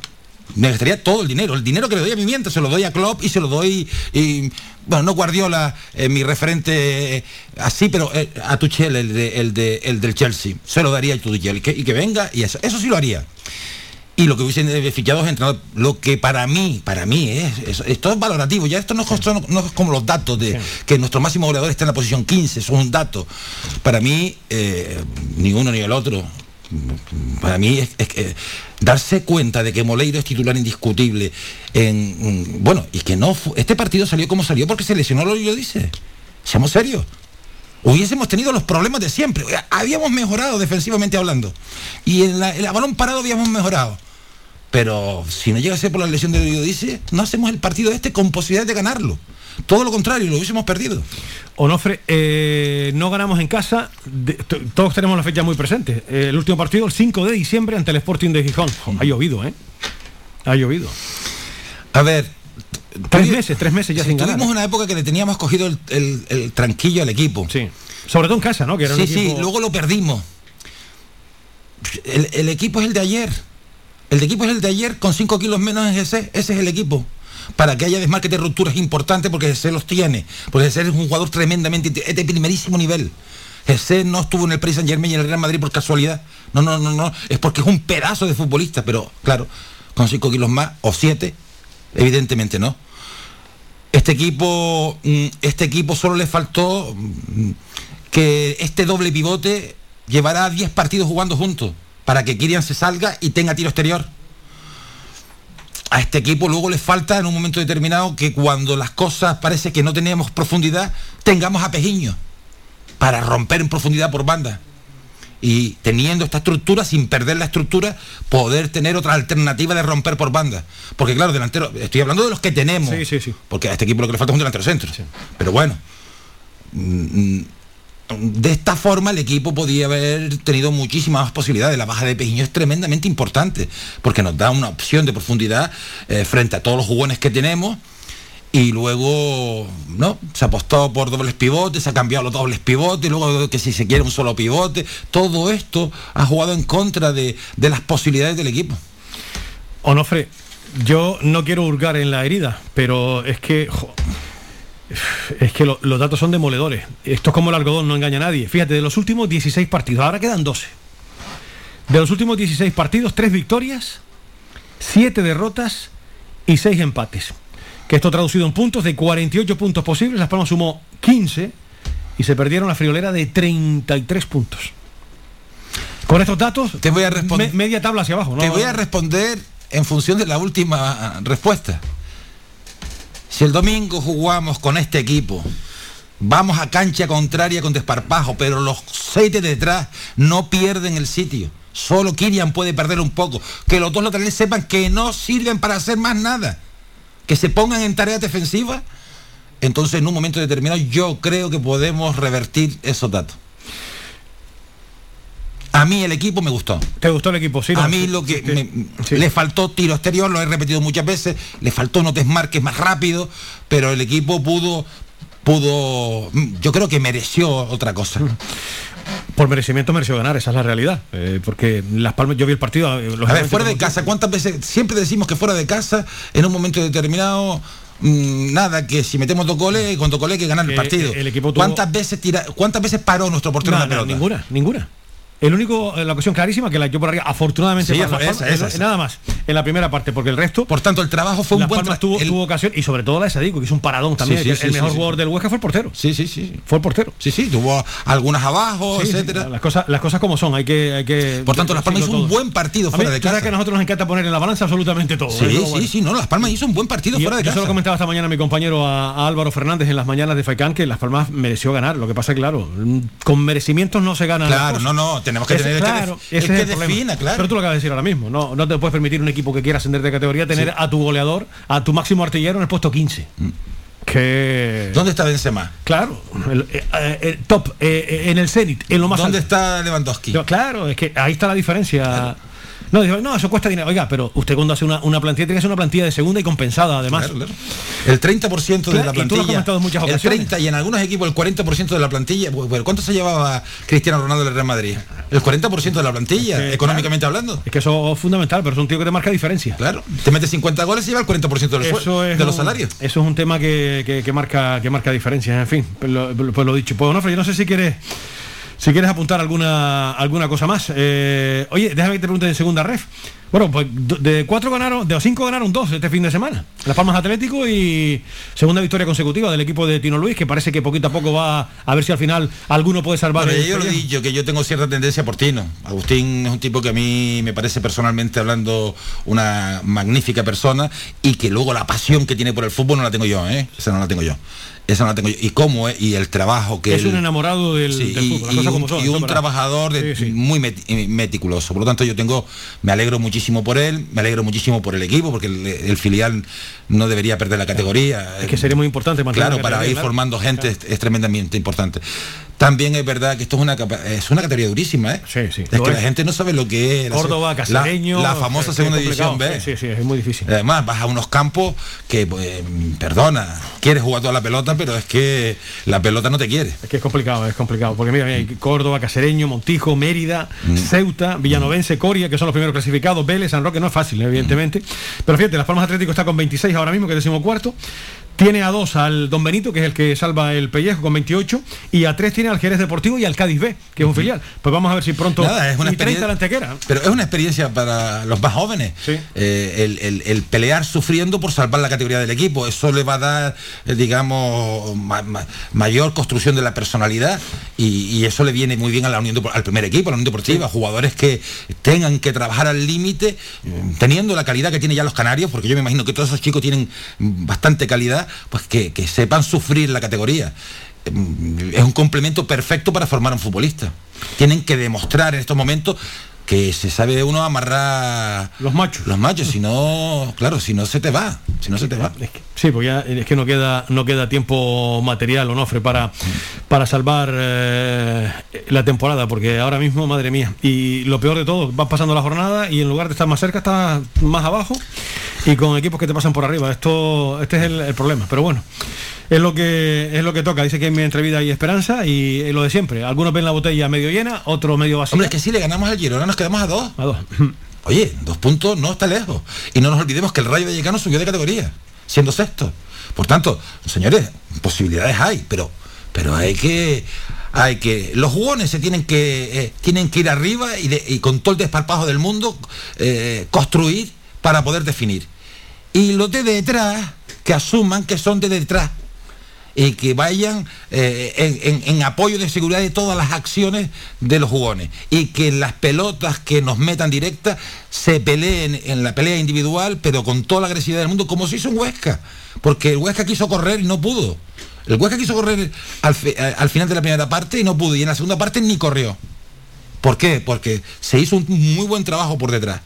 Me gastaría todo el dinero. El dinero que le doy a mi mientras se lo doy a Klopp y se lo doy. Y, bueno, no Guardiola, eh, mi referente eh, así, pero eh, a Tuchel, el, de, el, de- el del Chelsea. Se lo daría a Tuchel y que, y que venga y eso. Eso sí lo haría. Y lo que hubiesen fichado es entrenador. Lo que para mí, para mí, es, es- esto es valorativo. Ya esto no es, esto no- no es como los datos de que nuestro máximo goleador está en la posición 15, eso es un dato. Para mí, ni uno ni el otro. Para mí es, es que darse cuenta de que Moleiro es titular indiscutible en bueno y que no este partido salió como salió porque se lesionó lo lo dice. Seamos serios. Hubiésemos tenido los problemas de siempre. Habíamos mejorado defensivamente hablando. Y en la, en la balón parado habíamos mejorado. Pero si no llega a ser por la lesión de dice no hacemos el partido este con posibilidad de ganarlo todo lo contrario lo hubiésemos perdido Onofre, eh, no ganamos en casa, de- todos tenemos la fecha muy presente. Eh, el último partido, el 5 de diciembre, ante el Sporting de Gijón. Ha llovido, ¿eh? Ha llovido. A ver. Tres meses, tres meses ya sin ganar. tuvimos una época que le teníamos cogido el, el- el tranquillo al equipo sí sobre todo en casa no que era un sí sí luego lo perdimos el, el equipo es el de ayer el de equipo es el de ayer con 5 kilos menos en ese ese es el equipo para que haya desmarques de rupturas importantes porque se los tiene porque ese es un jugador tremendamente es de primerísimo nivel. Ese no estuvo en el Paris Saint Germain y en el Real Madrid por casualidad. No no no no es porque es un pedazo de futbolista pero claro con 5 kilos más o 7 evidentemente no. Este equipo, mm, este equipo solo le faltó mm, que este doble pivote llevará 10 partidos jugando juntos para que Kirian se salga y tenga tiro exterior. A este equipo luego le falta en un momento determinado que cuando las cosas parece que no tenemos profundidad, tengamos a Pejiño para romper en profundidad por banda. Y teniendo esta estructura, sin perder la estructura, poder tener otra alternativa de romper por banda. Porque claro, delantero, estoy hablando de los que tenemos. Sí, sí, sí. Porque a este equipo lo que le falta es un delantero centro. Pero bueno, mm, de esta forma el equipo podía haber tenido muchísimas más posibilidades. La baja de Pejiño es tremendamente importante porque nos da una opción de profundidad eh, frente a todos los jugones que tenemos. Y luego, ¿no? Se apostó por dobles pivotes, se ha cambiado los dobles pivotes, luego que si se quiere un solo pivote. Todo esto ha jugado en contra de, de las posibilidades del equipo. Onofre, yo no quiero hurgar en la herida, pero es que. Es que lo- los datos son demoledores. Esto es como el algodón, no engaña a nadie. Fíjate, de los últimos 16 partidos, ahora quedan 12. De los últimos 16 partidos, 3 victorias, 7 derrotas y 6 empates. Que esto traducido en puntos, de 48 puntos posibles, Las Palmas sumó 15 y se perdieron la friolera de 33 puntos. Con estos datos, te voy a responder. media tabla hacia abajo. ¿no? Te voy a responder en función de la última respuesta. Si el domingo jugamos con este equipo, vamos a cancha contraria con desparpajo, pero los seis de detrás no pierden el sitio. Solo Kirian puede perder un poco. Que los dos laterales sepan que no sirven para hacer más nada. Que se pongan en tareas defensivas. Entonces, en un momento determinado, yo creo que podemos revertir esos datos. A mí el equipo me gustó. ¿Te gustó el equipo? Sí. a no, mí lo que sí, me- le faltó tiro exterior, lo he repetido muchas veces, le faltó unos desmarques más rápido, pero el equipo pudo, pudo, yo creo que mereció otra cosa. Por merecimiento mereció ganar, esa es la realidad. Eh, porque Las Palmas, yo vi el partido. eh, A ver, fuera de casa, ¿cuántas veces? Siempre decimos que fuera de casa, en un momento determinado, mm, nada, que si metemos dos goles, con dos goles hay que ganar el partido. el equipo tuvo- ¿Cuántas veces tira, cuántas veces paró nuestro portero No, una no, pelota? ninguna, ninguna. El único, eh, la ocasión clarísima que la dio por arriba, afortunadamente Sí, para Las esa, Palmas, esa, es- esa. nada más, en la primera parte, porque el resto. Por tanto, el trabajo fue un buen Palmas tra- tuvo, el- tuvo ocasión, y sobre todo la de que hizo un paradón también, Sí, sí, sí, el sí, mejor sí. jugador del Huesca fue el portero. Sí, sí, sí. Fue el portero. Sí, sí, tuvo algunas abajo, Sí, sí, etcétera. las cosas, las cosas como son, hay que, hay que Por tanto, Las Palmas hizo un buen partido A mí, fuera de casa. que a nosotros nos encanta poner en la balanza absolutamente todo. Sí, ¿eh? Sí, bueno. sí, no, Las Palmas hizo un buen partido Yo, fuera de yo se lo casa. comentaba esta mañana a mi compañero a, a Álvaro Fernández en las mañanas de Faicán que Las Palmas mereció ganar. Lo que pasa, claro, mm, con merecimientos no se gana. Claro, no, no, tenemos que tener el que claro, el es que el defina, claro. Pero tú lo acabas de decir ahora mismo. No, no te puedes permitir un equipo que quiera ascender de categoría tener Sí. a tu goleador, a tu máximo artillero en el puesto 15. Que. ¿Dónde está Benzema? Claro, el, eh, eh, el top, eh, en el cenit, en lo más ¿Dónde alto. está Lewandowski? Claro, es que ahí está la diferencia. No, dice, no, eso cuesta dinero. Oiga, pero usted cuando hace una, una plantilla tiene que hacer una plantilla de segunda y compensada además. Claro, claro. El 30% de Claro, la y tú lo has plantilla. comentado en muchas el ocasiones. 30 y en algunos equipos el 40% de la plantilla. Bueno, ¿Cuánto se llevaba Cristiano Ronaldo del Real Madrid? El 40% de la plantilla, Es que, económicamente hablando. Es que eso es fundamental, pero es un tío que te marca diferencia. Claro, te metes 50 goles y lleva el 40% de los, Eso es de los un- salarios. Eso es un tema que, que- que marca que marca diferencias, en fin. Pues lo, pues lo dicho. Pues Onofre, yo no sé si quieres si quieres apuntar alguna alguna cosa más. Eh, oye, déjame que te pregunte en segunda ref. Bueno, pues de cuatro ganaron, de cinco ganaron dos este fin de semana. Las Palmas Atlético y segunda victoria consecutiva del equipo de Tino Luis, que parece que poquito a poco va a ver si al final alguno puede salvar Bueno, el yo lo he dicho, que yo tengo cierta tendencia por Tino. Agustín es un tipo que a mí me parece personalmente hablando una magnífica persona y que luego la pasión que tiene por el fútbol no la tengo yo, ¿eh? Esa no la tengo yo. Esa no la tengo yo. Y cómo es, y el trabajo que Es él- un enamorado del, Sí, del y, fútbol, y un, son, y trabajador de- Sí, sí. muy eh, meticuloso. Por lo tanto, yo tengo, me alegro muchísimo por él, me alegro muchísimo por el equipo, porque el, el filial no debería perder la categoría. Es que sería muy importante Claro, la para ir claro. formando gente es, es tremendamente importante. También es verdad que esto es una es una categoría durísima, ¿eh? Sí, sí. Es que es. la gente no sabe lo que es. Córdoba, la- Casereño. La, famosa segunda división. B. Sí, sí, es muy difícil. Además, vas a unos campos que, pues, perdona, quieres jugar toda la pelota, pero es que la pelota no te quiere. Es que es complicado, es complicado. Porque mira, mira, hay Córdoba, Casereño, Montijo, Mérida, Mm. Ceuta, Villanovense, Coria, que son los primeros clasificados, Vélez, San Roque, no es fácil, evidentemente. Pero fíjate, Las Palmas Atlético está con 26 ahora mismo, que es decimocuarto. Tiene a dos al Don Benito, que es el que salva el pellejo con 28, y a tres tiene al Jerez Deportivo y al Cádiz B, que es un filial. Pues vamos a ver si pronto Nada, es una y 30 experiencia- la Antequera. Pero es una experiencia para los más jóvenes. Eh, el, el- el pelear sufriendo por salvar la categoría del equipo. Eso le va a dar, eh, digamos, ma- ma- mayor construcción de la personalidad y, y eso le viene muy bien a la Unión Depor- al primer equipo, a la Unión Deportiva. Jugadores que tengan que trabajar al límite, eh, teniendo la calidad que tienen ya los canarios, porque yo me imagino que todos esos chicos tienen bastante calidad, pues que, que sepan sufrir la categoría. Mm, Es un complemento perfecto para formar a un futbolista. Tienen que demostrar en estos momentos que se sabe uno amarrar los machos. Los machos, si no, claro, si no se te va, si no se te va. Sí, porque ya es que no queda, no queda tiempo material, Onofre, para, para salvar eh, la temporada, porque ahora mismo, madre mía, y lo peor de todo, vas pasando la jornada y en lugar de estar más cerca, estás más abajo y con equipos que te pasan por arriba. Esto, este es el, el problema, pero bueno. Es lo que es lo que toca. Dice que en mi entrevista hay esperanza y, lo de siempre. Algunos ven la botella medio llena, otros medio vacía. Hombre, es que si le ganamos al Girona nos quedamos a dos. A dos. Oye, dos puntos no está lejos. Y no nos olvidemos que el Rayo Vallecano subió de categoría, siendo sexto. Por tanto, señores, posibilidades hay, pero, pero hay que. Hay que. Los jugones se tienen que. eh, tienen que ir arriba y, de- y con todo el desparpajo del mundo eh, construir para poder definir. Y los de detrás, que asuman que son de detrás y que vayan eh, en, en- apoyo de seguridad de todas las acciones de los jugones. Y que las pelotas que nos metan directas se peleen en la pelea individual pero con toda la agresividad del mundo como se hizo en Huesca. Porque el Huesca quiso correr y no pudo. El Huesca quiso correr al, eh, al final de la primera parte y no pudo. Y en la segunda parte ni corrió. ¿por qué? porque se hizo un muy buen trabajo por detrás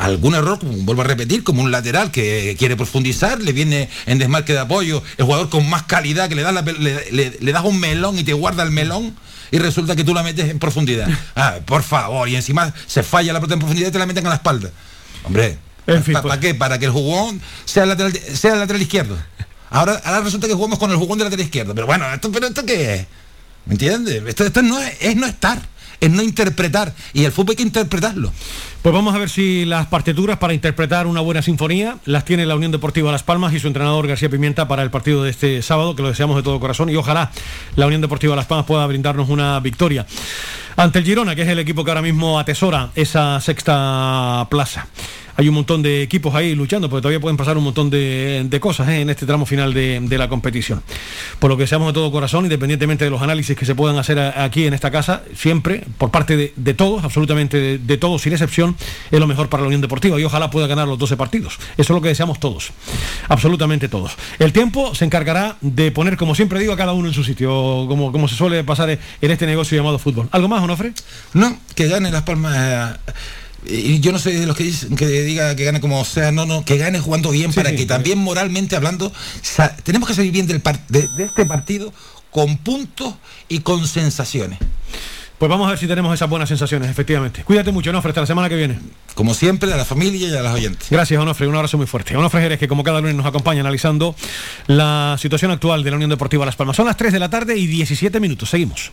algún error, vuelvo a repetir, como un lateral que quiere profundizar, le viene en desmarque de apoyo, el jugador con más calidad que le, da la pel- le, le- le das un melón y te guarda el melón y resulta que tú la metes en profundidad. Ah, por favor, y encima se falla la pelota en profundidad y te la meten a la espalda. Hombre, En fin, ¿para pues- qué? Para que el jugón sea el lateral, sea el lateral izquierdo. Ahora, ahora resulta que jugamos con el jugón del lateral izquierdo. Pero bueno, esto, pero esto qué es? ¿Me entiendes? Esto, esto no es, es no estar, es no interpretar. Y el fútbol hay que interpretarlo. Pues vamos a ver si las partituras para interpretar una buena sinfonía las tiene la Unión Deportiva Las Palmas y su entrenador García Pimienta para el partido de este sábado, que lo deseamos de todo corazón y ojalá la Unión Deportiva Las Palmas pueda brindarnos una victoria. ante el Girona, que es el equipo que ahora mismo atesora esa sexta plaza. Hay un montón de equipos ahí luchando, porque todavía pueden pasar un montón de, cosas ¿eh? en este tramo final de, la competición. Por lo que seamos de todo corazón, independientemente de los análisis que se puedan hacer aquí en esta casa, siempre, por parte de, todos, absolutamente de, de todos, sin excepción, es lo mejor para la Unión Deportiva y ojalá pueda ganar los 12 partidos. Eso es lo que deseamos todos, absolutamente todos. El tiempo se encargará de poner, como siempre digo, a cada uno en su sitio, como, como se suele pasar en este negocio llamado fútbol. ¿Algo más, Onofre? No, que gane Las Palmas. eh, y yo no soy de los que dicen que diga que gane como sea, no, no, que gane jugando bien para que también moralmente hablando, tenemos que salir bien del par- de, de este partido con puntos y con sensaciones. Pues vamos a ver si tenemos esas buenas sensaciones, efectivamente. Cuídate mucho, Onofre, hasta la semana que viene. Como siempre, a la familia y a los oyentes. Gracias, Onofre. Un abrazo muy fuerte. Onofre Jerez, que como cada lunes nos acompaña analizando la situación actual de la Unión Deportiva Las Palmas. Son las 3 de la tarde y 17 minutos. Seguimos.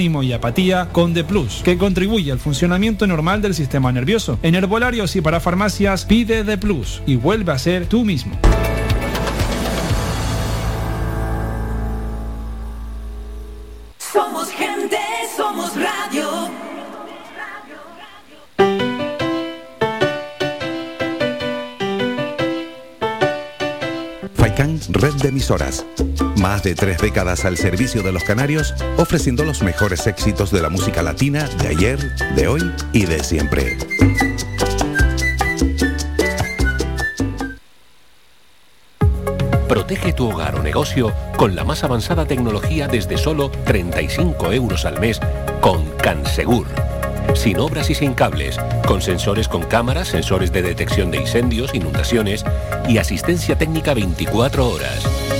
y apatía con The Plus, que contribuye al funcionamiento normal del sistema nervioso. En herbolarios y para farmacias, pide The Plus y vuelve a ser tú mismo. Somos gente, somos radio. Faikan Red de emisoras. Más de tres décadas al servicio de los canarios, ofreciendo los mejores éxitos de la música latina de ayer, de hoy y de siempre. Protege tu hogar o negocio con la más avanzada tecnología desde solo 35 euros al mes con Cansegur. Sin obras y sin cables, con sensores con cámaras, sensores de detección de incendios, inundaciones y asistencia técnica 24 horas.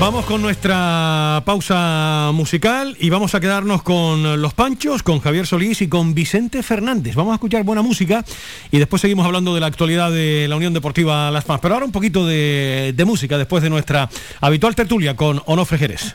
Vamos con nuestra pausa musical y vamos a quedarnos con Los Panchos, con Javier Solís y con Vicente Fernández. Vamos a escuchar buena música y después seguimos hablando de la actualidad de la Unión Deportiva Las Palmas. Pero ahora un poquito de, de música después de nuestra habitual tertulia con Onofre Jerez.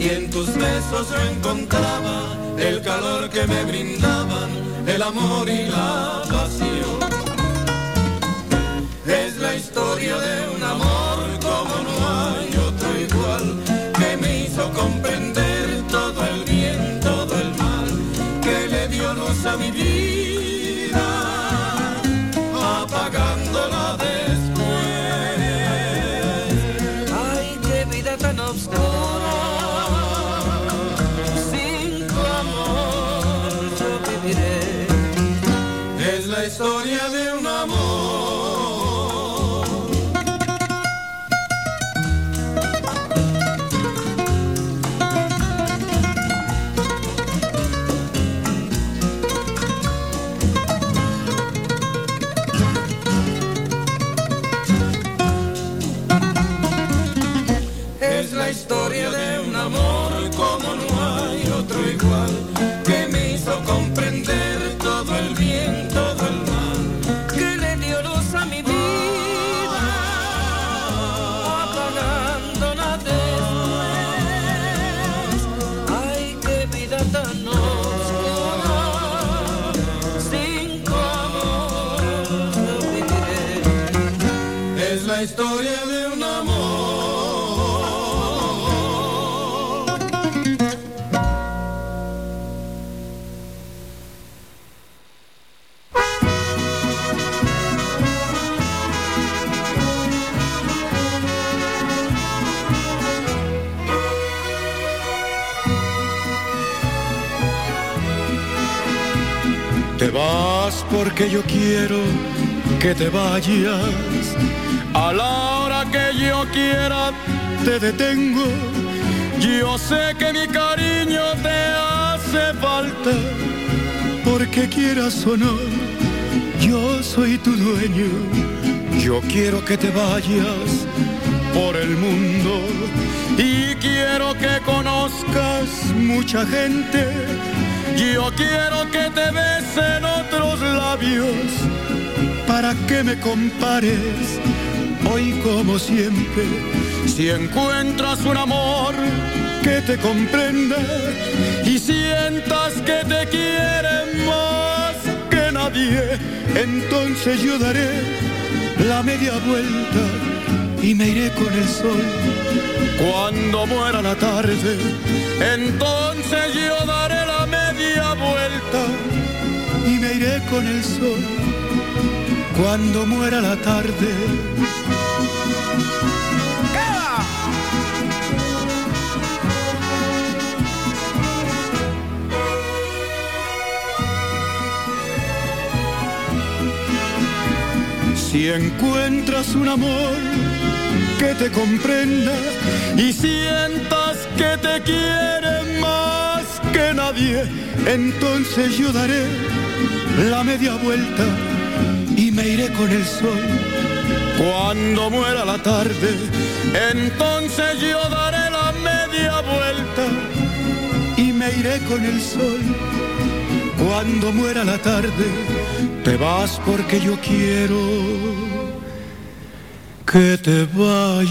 Y en tus besos yo encontraba el calor que me brindaban, el amor y la pasión. Es la historia de un amor como no hay otro igual, que me hizo comprender todo el bien, todo el mal, que le dio luz a mi vida, porque yo quiero que te vayas. A la hora que yo quiera te detengo. Yo sé que mi cariño te hace falta. Porque quieras o no, yo soy tu dueño. Yo quiero que te vayas por el mundo. Y quiero que conozcas mucha gente. Yo quiero que te besen otros labios para que me compares hoy como siempre. Si encuentras un amor que te comprenda y sientas que te quiere más que nadie, entonces yo daré la media vuelta y me iré con el sol. Cuando muera la tarde, entonces yo daré y me iré con el sol. Cuando muera la tarde. Si encuentras un amor que te comprenda y sientas que te quiere nadie, entonces yo daré la media vuelta y me iré con el sol. Cuando muera la tarde, entonces yo daré la media vuelta y me iré con el sol. Cuando muera la tarde, te vas porque yo quiero que te vayas.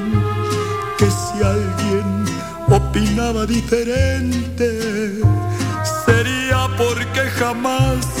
alguien opinaba diferente, sería porque jamás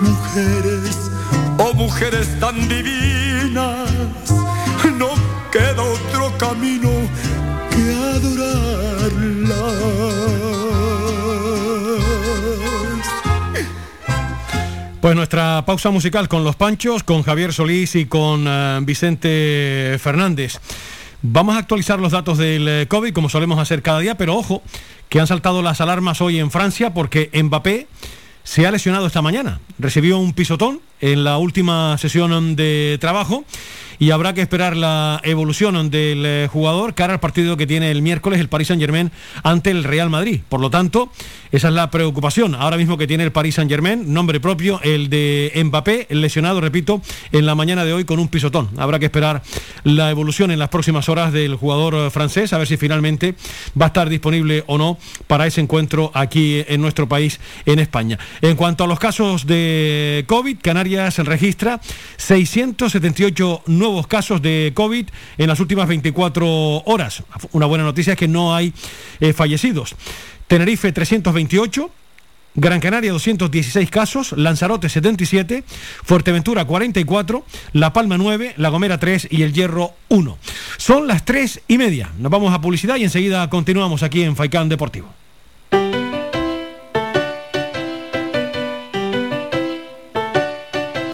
mujeres, oh mujeres tan divinas, no queda otro camino que adorarlas. Pues nuestra pausa musical con los Panchos, con Javier Solís y con eh, Vicente Fernández. Vamos a actualizar los datos del eh, COVID como solemos hacer cada día, pero ojo, que han saltado las alarmas hoy en Francia porque Mbappé se ha lesionado esta mañana. Recibió un pisotón en la última sesión de trabajo y habrá que esperar la evolución del eh, jugador cara al partido que tiene el miércoles el Paris Saint-Germain ante el Real Madrid. Por lo tanto, esa es la preocupación ahora mismo que tiene el Paris Saint-Germain, nombre propio, el de Mbappé, lesionado, repito, en la mañana de hoy con un pisotón. Habrá que esperar la evolución en las próximas horas del jugador eh, francés, a ver si finalmente va a estar disponible o no para ese encuentro aquí en nuestro país, en España. En cuanto a los casos de COVID, Canarias registra 678 nuevos casos de COVID en las últimas 24 horas. Una buena noticia es que no hay eh, fallecidos. Tenerife 328. Gran Canaria 216 casos, Lanzarote 77, Fuerteventura 44, La Palma 9, La Gomera 3 y El Hierro 1. Son las 3 y media. Nos vamos a publicidad y enseguida continuamos aquí en Faicán Deportivo.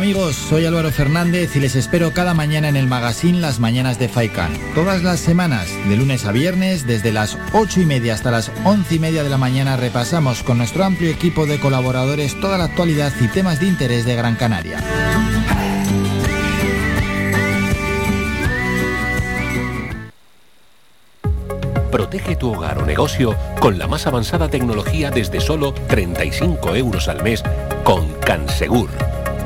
Amigos, soy Álvaro Fernández y les espero cada mañana en el magazine Las Mañanas de Faikan. Todas las semanas, de lunes a viernes, desde las 8 y media hasta las 11 y media de la mañana, repasamos con nuestro amplio equipo de colaboradores toda la actualidad y temas de interés de Gran Canaria. Protege tu hogar o negocio con la más avanzada tecnología desde solo 35 euros al mes con Cansegur.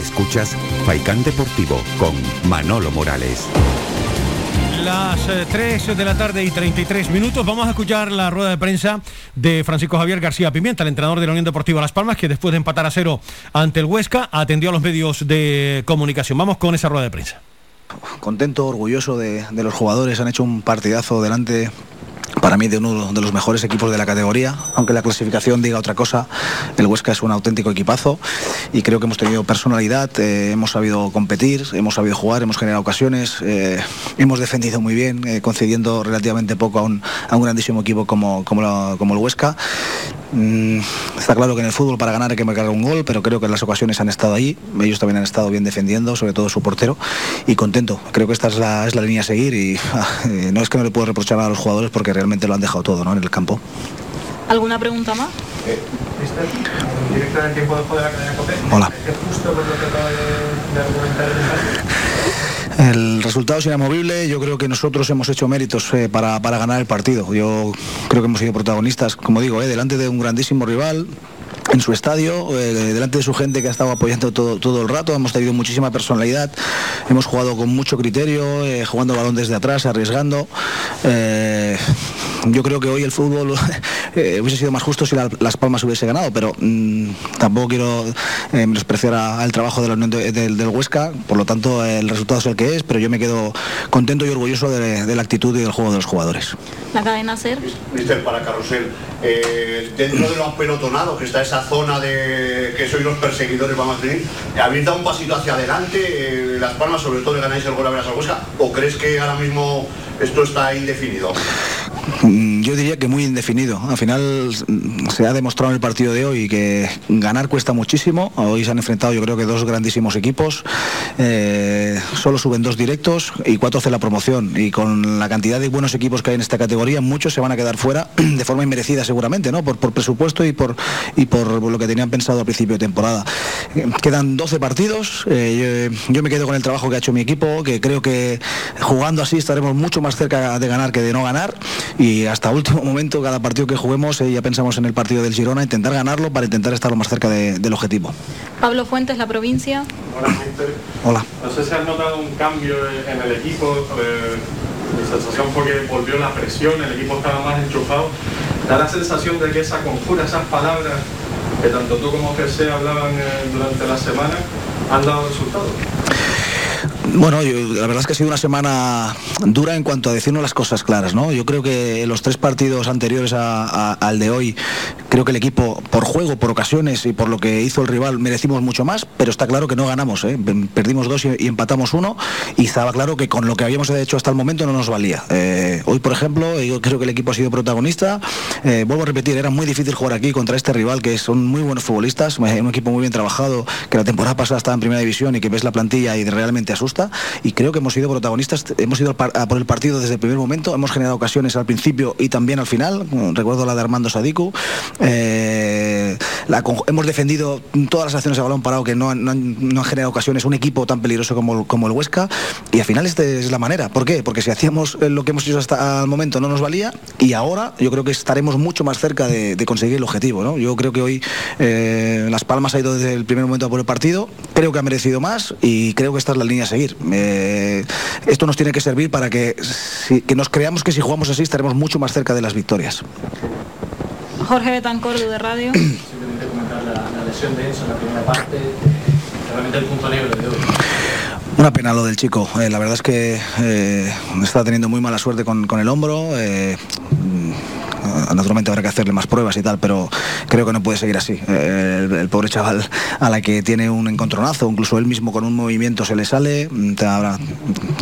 Escuchas Faikán Deportivo con Manolo Morales. Las eh, 3 de la tarde y 33 minutos vamos a escuchar la rueda de prensa de Francisco Javier García Pimienta, el entrenador de la Unión Deportiva Las Palmas, que después de empatar a cero ante el Huesca atendió a los medios de comunicación. Vamos con esa rueda de prensa. contento, orgulloso de, de los jugadores, han hecho un partidazo delante para mí de uno de los mejores equipos de la categoría, aunque la clasificación diga otra cosa, el Huesca es un auténtico equipazo y creo que hemos tenido personalidad, eh, hemos sabido competir, hemos sabido jugar, hemos generado ocasiones, eh, hemos defendido muy bien, eh, concediendo relativamente poco a un, grandísimo equipo como, como el Huesca. Mm, está claro que en el fútbol para ganar hay que marcar un gol, pero creo que las ocasiones han estado ahí. Ellos también han estado bien defendiendo, sobre todo su portero, y contento. Creo que esta es la, es la línea a seguir y eh, no es que no le puedo reprochar a los jugadores porque realmente lo han dejado todo ¿no? en el campo. ¿Alguna pregunta más? Director del tiempo de juego de la cadena COPE. Hola. Es justo por lo que acaba de, de argumentar el. El resultado es inamovible. Yo creo que nosotros hemos hecho méritos eh, para, para ganar el partido. Yo creo que hemos sido protagonistas, como digo, eh, delante de un grandísimo rival. En su estadio, eh, delante de su gente que ha estado apoyando todo, todo el rato, hemos tenido muchísima personalidad, hemos jugado con mucho criterio, eh, jugando balón desde atrás, arriesgando. Eh, yo creo que hoy el fútbol eh, hubiese sido más justo si la- Las Palmas hubiese ganado, pero mm, tampoco quiero eh, menospreciar a- al trabajo de la Unión de- del- del Huesca, por lo tanto el resultado es el que es, pero yo me quedo contento y orgulloso de, de la actitud y del juego de los jugadores. ¿La cadena SER? Mister, para Carrusel, eh, dentro de los pelotonados, que está esa zona de que sois los perseguidores, vamos a decir, ¿habéis dado un pasito hacia adelante? eh, las Palmas, sobre todo, le ganáis el gol a Huesca, ¿o crees que ahora mismo esto está indefinido? Mm, Yo diría que muy indefinido. Al final mm, se ha demostrado en el partido de hoy que ganar cuesta muchísimo. Hoy se han enfrentado yo creo que dos grandísimos equipos. Eh, solo suben dos directos y cuatro hace la promoción. Y con la cantidad de buenos equipos que hay en esta categoría, muchos se van a quedar fuera de forma inmerecida seguramente, ¿no? Por, presupuesto y por, y por lo que tenían pensado al principio de temporada. Eh, Quedan 12 partidos. eh, yo me quedo con el trabajo que ha hecho mi equipo, que creo que jugando así estaremos mucho más cerca de ganar que de no ganar. Y hasta último momento, cada partido que juguemos, eh, ya pensamos en el partido del Girona, intentar ganarlo para intentar estar lo más cerca de- del objetivo. Pablo Fuentes, la provincia. Hola. Hola. No sé si has notado un cambio en el equipo. eh, mi sensación fue que volvió la presión, el equipo estaba más enchufado. Da la sensación de que esa conjura, esas palabras que tanto tú como José hablaban eh, durante la semana, han dado resultados. Bueno, yo- la verdad es que ha sido una semana dura en cuanto a decirnos las cosas claras, ¿no? Yo creo que los tres partidos anteriores a- al de hoy, creo que el equipo, por juego, por ocasiones y por lo que hizo el rival, merecimos mucho más, pero está claro que no ganamos, ¿eh? Perdimos dos y, y empatamos uno, y estaba claro que con lo que habíamos hecho hasta el momento no nos valía. Eh, hoy, por ejemplo, yo creo que el equipo ha sido protagonista. Eh, vuelvo a repetir, era muy difícil jugar aquí contra este rival, que son muy buenos futbolistas, eh, un equipo muy bien trabajado, que la temporada pasada estaba en primera división y que ves la plantilla y realmente asusta. Y creo que hemos sido protagonistas, hemos ido a por el partido desde el primer momento, hemos generado ocasiones al principio y también al final. Mm, Recuerdo la de Armando Sadiku. Eh, hemos defendido todas las acciones a balón parado que no han, no han- generado ocasiones un equipo tan peligroso como, como el Huesca. Y al final esta es la manera. ¿Por qué? Porque si hacíamos eh, lo que hemos hecho hasta el momento no nos valía y ahora yo creo que estaremos mucho más cerca de, de conseguir el objetivo. ¿no? Yo creo que hoy eh, Las Palmas ha ido desde el primer momento a por el partido, creo que ha merecido más y creo que esta es la línea a seguir. Eh, esto nos tiene que servir para que, si- que nos creamos que si jugamos así estaremos mucho más cerca de las victorias. Jorge Betancourt de Radio. Simplemente comentar la, la lesión de Enzo en la primera parte, realmente el punto negro de hoy. Una pena lo del chico. Eh, la verdad es que eh, está teniendo muy mala suerte con, con el hombro. eh, naturalmente habrá que hacerle más pruebas y tal, pero creo que no puede seguir así. Eh, el, el pobre chaval a la que tiene un encontronazo, incluso él mismo con un movimiento se le sale. mm, habrá-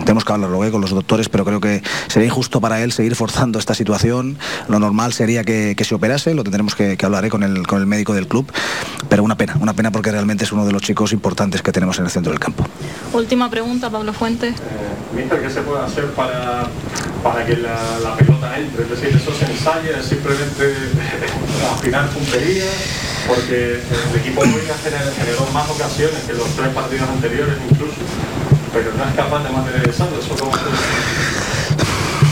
tenemos que hablarlo eh, con los doctores, pero creo que sería injusto para él seguir forzando esta situación. Lo normal sería que, que se operase, lo tendremos que, que hablar eh, con, el, con el médico del club, pero una pena, una pena porque realmente es uno de los chicos importantes que tenemos en el centro del campo. Última pregunta, Pablo Fuentes. Mister, ¿qué se puede hacer para, para que la, pelota entre? Es decir, eso se ensaya, es simplemente afinar puntería, porque el equipo gener- generó más ocasiones que los tres partidos anteriores incluso, pero no es capaz de materializarlo. Eso como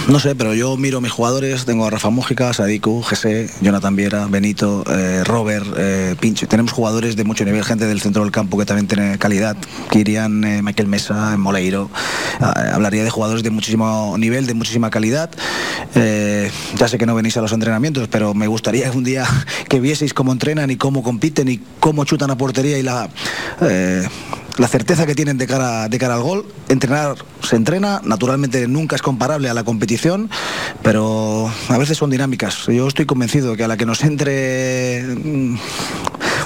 No sé, pero yo miro mis jugadores, tengo a Rafa Mújica, Sadiku, Jesse, Jonathan Viera, Benito, eh, Robert, eh. Tenemos jugadores de mucho nivel, gente del centro del campo que también tiene calidad. Kirian, eh, Michael Mesa, Moleiro. Ah, hablaría de jugadores de muchísimo nivel, de muchísima calidad. Eh, ya sé que no venís a los entrenamientos, pero me gustaría un día que vieseis cómo entrenan y cómo compiten y cómo chutan a portería y la... la certeza que tienen de cara, de cara al gol. Entrenar se entrena, naturalmente nunca es comparable a la competición, pero a veces son dinámicas. Yo estoy convencido que a la que nos entre mm,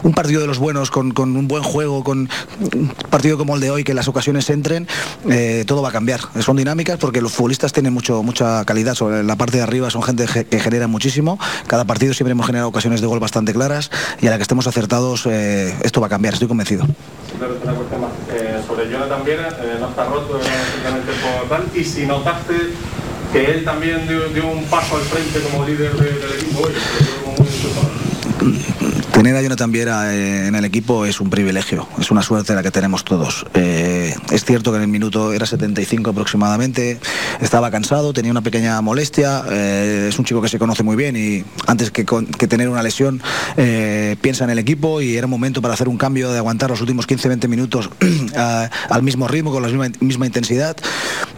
un partido de los buenos con, con un buen juego, con un partido como el de hoy, que las ocasiones entren, eh, todo va a cambiar. Son dinámicas porque los futbolistas tienen mucho, mucha calidad. Sobre la parte de arriba son gente ge- que genera muchísimo. Cada partido siempre hemos generado ocasiones de gol bastante claras y a la que estemos acertados, eh, esto va a cambiar, estoy convencido. una cuestión más. Eh, sobre Jonathan Viera, no está roto por tal, y si notaste que él también dio, un paso al frente como líder de- del equipo hoy, muy. Tener a Jonathan Viera eh, en el equipo es un privilegio, es una suerte la que tenemos todos. Eh, es cierto que en el minuto era 75 aproximadamente, estaba cansado, tenía una pequeña molestia, eh, es un chico que se conoce muy bien y antes que, que tener una lesión piensa en el equipo y era momento para hacer un cambio de aguantar los últimos 15-20 minutos al mismo ritmo, con la misma, intensidad.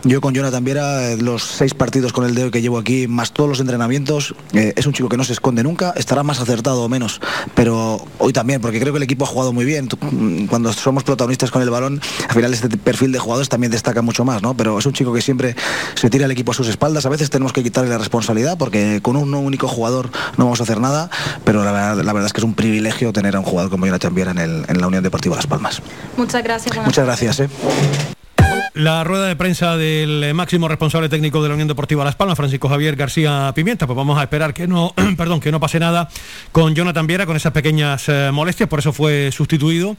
Yo con Jonathan Viera, los seis partidos con el de hoy que llevo aquí, más todos los entrenamientos, es un chico que no se esconde nunca, estará más acertado o menos, pero hoy también, porque creo que el equipo ha jugado muy bien. Mm, Cuando somos protagonistas con el balón, al final este perfil de jugadores también destaca mucho más, ¿no? Pero es un chico que siempre se tira el equipo a sus espaldas. A veces tenemos que quitarle la responsabilidad porque con un único jugador no vamos a hacer nada, pero la verdad, la verdad es que es un privilegio tener a un jugador como Jonathan Viera en, el- en la Unión Deportiva Las Palmas. Muchas gracias. Muchas gracias. ¿eh? La rueda de prensa del eh, máximo responsable técnico de la Unión Deportiva Las Palmas, Francisco Javier García Pimienta. Pues vamos a esperar que no, perdón, que no pase nada con Jonathan Viera, con esas pequeñas eh, molestias, por eso fue sustituido.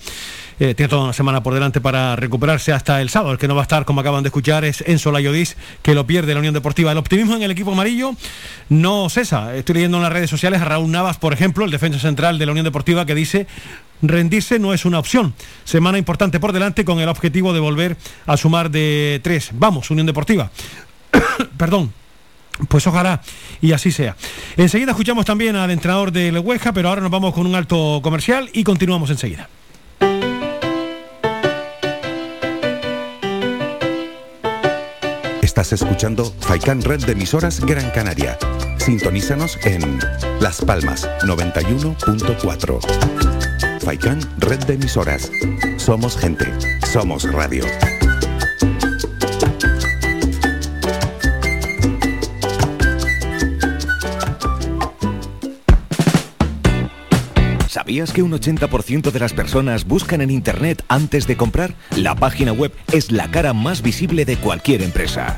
Eh, tiene toda una semana por delante para recuperarse hasta el sábado. El que no va a estar, como acaban de escuchar, es Enzo Layodis, que lo pierde la Unión Deportiva. El optimismo en el equipo amarillo no cesa. Estoy leyendo en las redes sociales a Raúl Navas, por ejemplo, el defensa central de la Unión Deportiva, que dice rendirse no es una opción. Semana importante por delante con el objetivo de volver a sumar de tres. Vamos, Unión Deportiva. Perdón. Pues ojalá y así sea. Enseguida escuchamos también al entrenador del Hueja, pero ahora nos vamos con un alto comercial y continuamos enseguida. Estás escuchando Faikan Red de emisoras Gran Canaria. Sintonízanos en Las Palmas 91.4. Faikán, red de emisoras. Somos gente, somos radio. ¿Sabías que un 80% de las personas buscan en Internet antes de comprar? La página web es la cara más visible de cualquier empresa.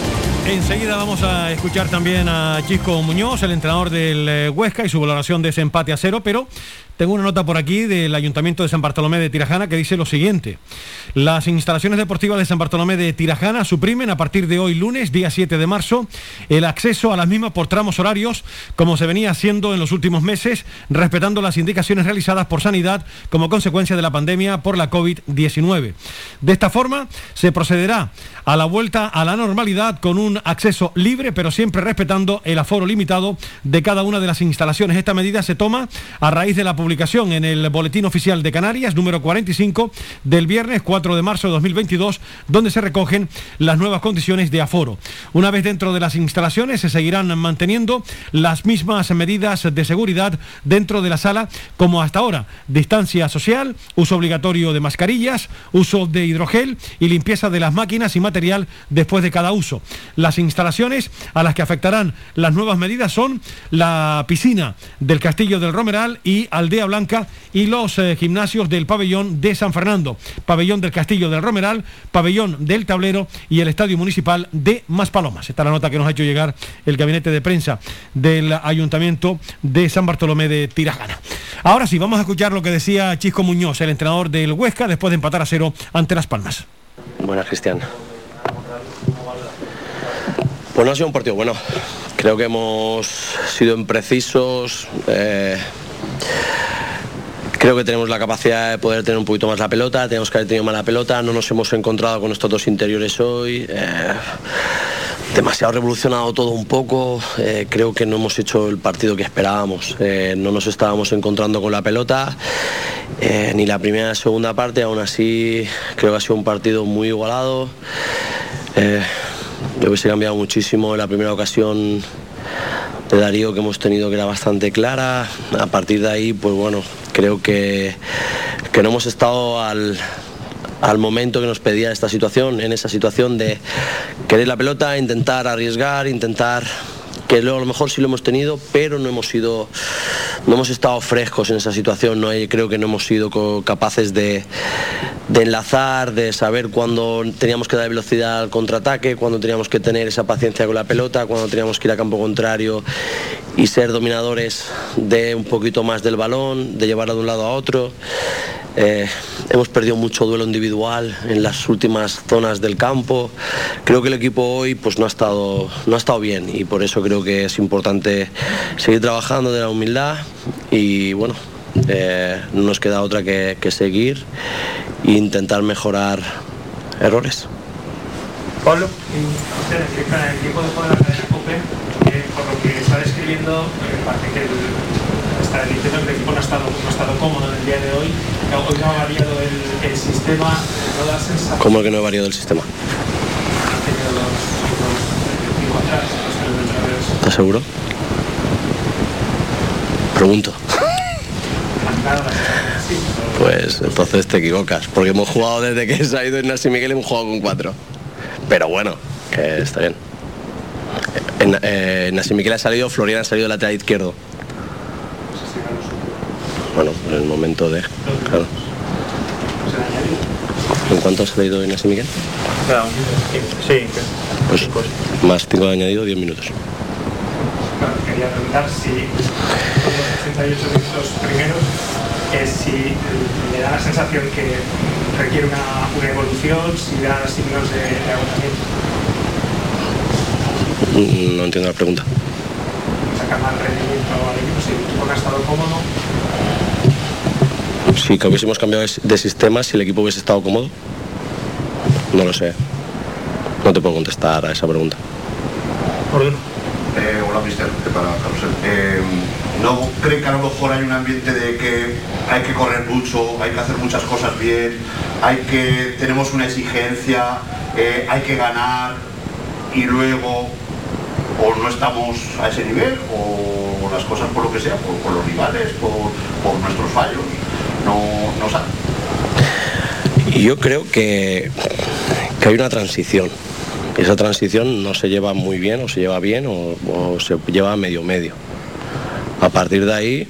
Enseguida vamos a escuchar también a Chisco Muñoz, el entrenador del eh, Huesca y su valoración de ese empate a cero, pero tengo una nota por aquí del Ayuntamiento de San Bartolomé de Tirajana que dice lo siguiente. Las instalaciones deportivas de San Bartolomé de Tirajana suprimen a partir de hoy lunes, día 7 de marzo, el acceso a las mismas por tramos horarios, como se venía haciendo en los últimos meses, respetando las indicaciones realizadas por Sanidad como consecuencia de la pandemia por la COVID-19. De esta forma, se procederá a la vuelta a la normalidad con un acceso libre, pero siempre respetando el aforo limitado de cada una de las instalaciones. Esta medida se toma a raíz de la publicación en el Boletín Oficial de Canarias, número 45, del viernes 4 de marzo de 2022, donde se recogen las nuevas condiciones de aforo. Una vez dentro de las instalaciones, se seguirán manteniendo las mismas medidas de seguridad dentro de la sala como hasta ahora. Distancia social, uso obligatorio de mascarillas, uso de hidrogel y limpieza de las máquinas y material después de cada uso. Las instalaciones a las que afectarán las nuevas medidas son la piscina del Castillo del Romeral y Aldea Blanca y los eh, gimnasios del pabellón de San Fernando, pabellón del Castillo del Romeral, pabellón del Tablero y el Estadio Municipal de Maspalomas. Esta es la nota que nos ha hecho llegar el gabinete de prensa del Ayuntamiento de San Bartolomé de Tirajana. Ahora sí, vamos a escuchar lo que decía Chisco Muñoz, el entrenador del Huesca, después de empatar a cero ante Las Palmas. Buenas, Cristian. Pues no ha sido un partido bueno. Creo que hemos sido imprecisos. eh, creo que tenemos la capacidad de poder tener un poquito más la pelota. Tenemos que haber tenido más la pelota. No nos hemos encontrado con estos dos interiores hoy. eh, demasiado revolucionado todo un poco. eh, creo que no hemos hecho el partido que esperábamos. No nos estábamos encontrando con la pelota, ni la primera ni segunda parte. Aún así, creo que ha sido un partido muy igualado. Yo hubiese cambiado muchísimo en la primera ocasión de Darío que hemos tenido que era bastante clara. A partir de ahí, pues bueno, creo que, que no hemos estado al, al momento que nos pedía esta situación, en esa situación de querer la pelota, intentar arriesgar, intentar que luego a lo mejor sí lo hemos tenido, pero no hemos sido, no hemos estado frescos en esa situación, no creo que no hemos sido capaces de, enlazar, de saber cuándo teníamos que dar velocidad al contraataque, cuándo teníamos que tener esa paciencia con la pelota, cuándo teníamos que ir a campo contrario y ser dominadores de un poquito más del balón, de llevarlo de un lado a otro. Eh, hemos perdido mucho duelo individual en las últimas zonas del campo. Creo que el equipo hoy pues, no, ha estado, no ha estado bien y por eso creo que es importante seguir trabajando de la humildad y bueno, eh, no nos queda otra que, que seguir e intentar mejorar errores. Pablo. Y usted, que con el equipo de juego de la cadena COPE, eh, por lo que está describiendo, eh, parece que el, está diciendo que el equipo no ha estado, no ha estado cómodo en el día de hoy. que Hoy no ha variado el, el sistema, no da sensación ¿Cómo que no he variado el sistema? que los, los, cinco atrás, ¿Estás seguro? Pregunto. Pues entonces te equivocas, porque hemos jugado desde que se ha ido Ignacio Miguel, hemos jugado con cuatro. Pero bueno, que está bien. En, eh, Ignacio Miguel ha salido, Florian ha salido lateral izquierdo. Bueno, en el momento de... Claro. ¿En cuánto ha salido Ignacio Miguel? Sí, Pues más cinco de añadido, 10 minutos. Quería preguntar si con los 88 minutos primeros, eh, si le da la sensación que requiere una, una evolución, si da signos de, de agotamiento, Mm, No entiendo la pregunta. sacar más rendimiento al equipo, si el equipo no ha estado cómodo, Si que hubiésemos cambiado de- de sistema, si el equipo hubiese estado cómodo, no lo sé. No te puedo contestar a esa pregunta. Eh, hola, mister. ¿Qué tal, Carlos? Eh, ¿No cree que a lo mejor hay un ambiente de que hay que correr mucho, hay que hacer muchas cosas bien, hay que tenemos una exigencia, eh, hay que ganar y luego o no estamos a ese nivel o las cosas por lo que sea, por, los rivales, por, nuestros fallos, no, no salen? Yo creo que hay una transición. Esa transición no se lleva muy bien o se lleva bien o, o se lleva medio medio. A partir de ahí,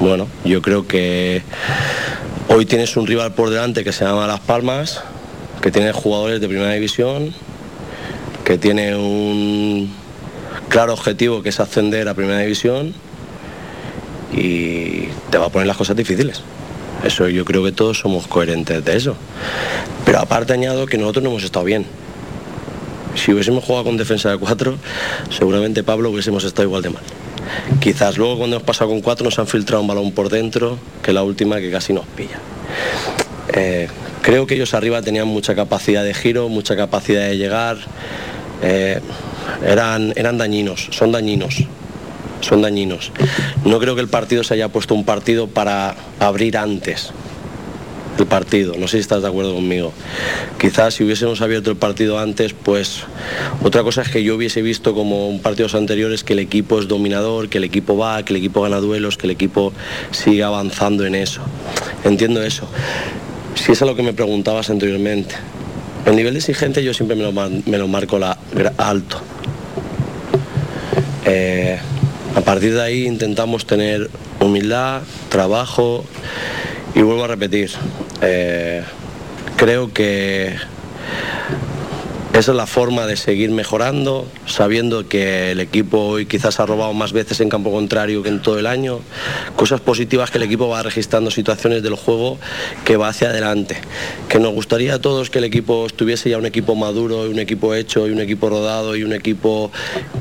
bueno, yo creo que hoy tienes un rival por delante que se llama Las Palmas, que tiene jugadores de primera división, que tiene un claro objetivo que es ascender a primera división y te va a poner las cosas difíciles. Eso yo creo que todos somos coherentes de eso. Pero aparte añado que nosotros no hemos estado bien. Si hubiésemos jugado con defensa de cuatro, seguramente Pablo hubiésemos estado igual de mal. Quizás luego cuando hemos pasado con cuatro nos han filtrado un balón por dentro, que la última que casi nos pilla. Eh, creo que ellos arriba tenían mucha capacidad de giro, mucha capacidad de llegar. eh, eran, eran dañinos, son dañinos. Son dañinos. No creo que el partido se haya puesto un partido para abrir antes el partido. No sé si estás de acuerdo conmigo. Quizás si hubiésemos abierto el partido antes, pues otra cosa es que yo hubiese visto como en partidos anteriores que el equipo es dominador, que el equipo va, que el equipo gana duelos, que el equipo sigue avanzando en eso. Entiendo eso. Si es a lo que me preguntabas anteriormente. El nivel de exigente yo siempre me lo, me lo marco la, alto. Eh, a partir de ahí intentamos tener humildad, trabajo y vuelvo a repetir, eh, creo que esa es la forma de seguir mejorando, sabiendo que el equipo hoy quizás ha robado más veces en campo contrario que en todo el año. Cosas positivas que el equipo va registrando situaciones del juego que va hacia adelante. Que nos gustaría a todos que el equipo estuviese ya un equipo maduro, un equipo hecho, y un equipo rodado, y un equipo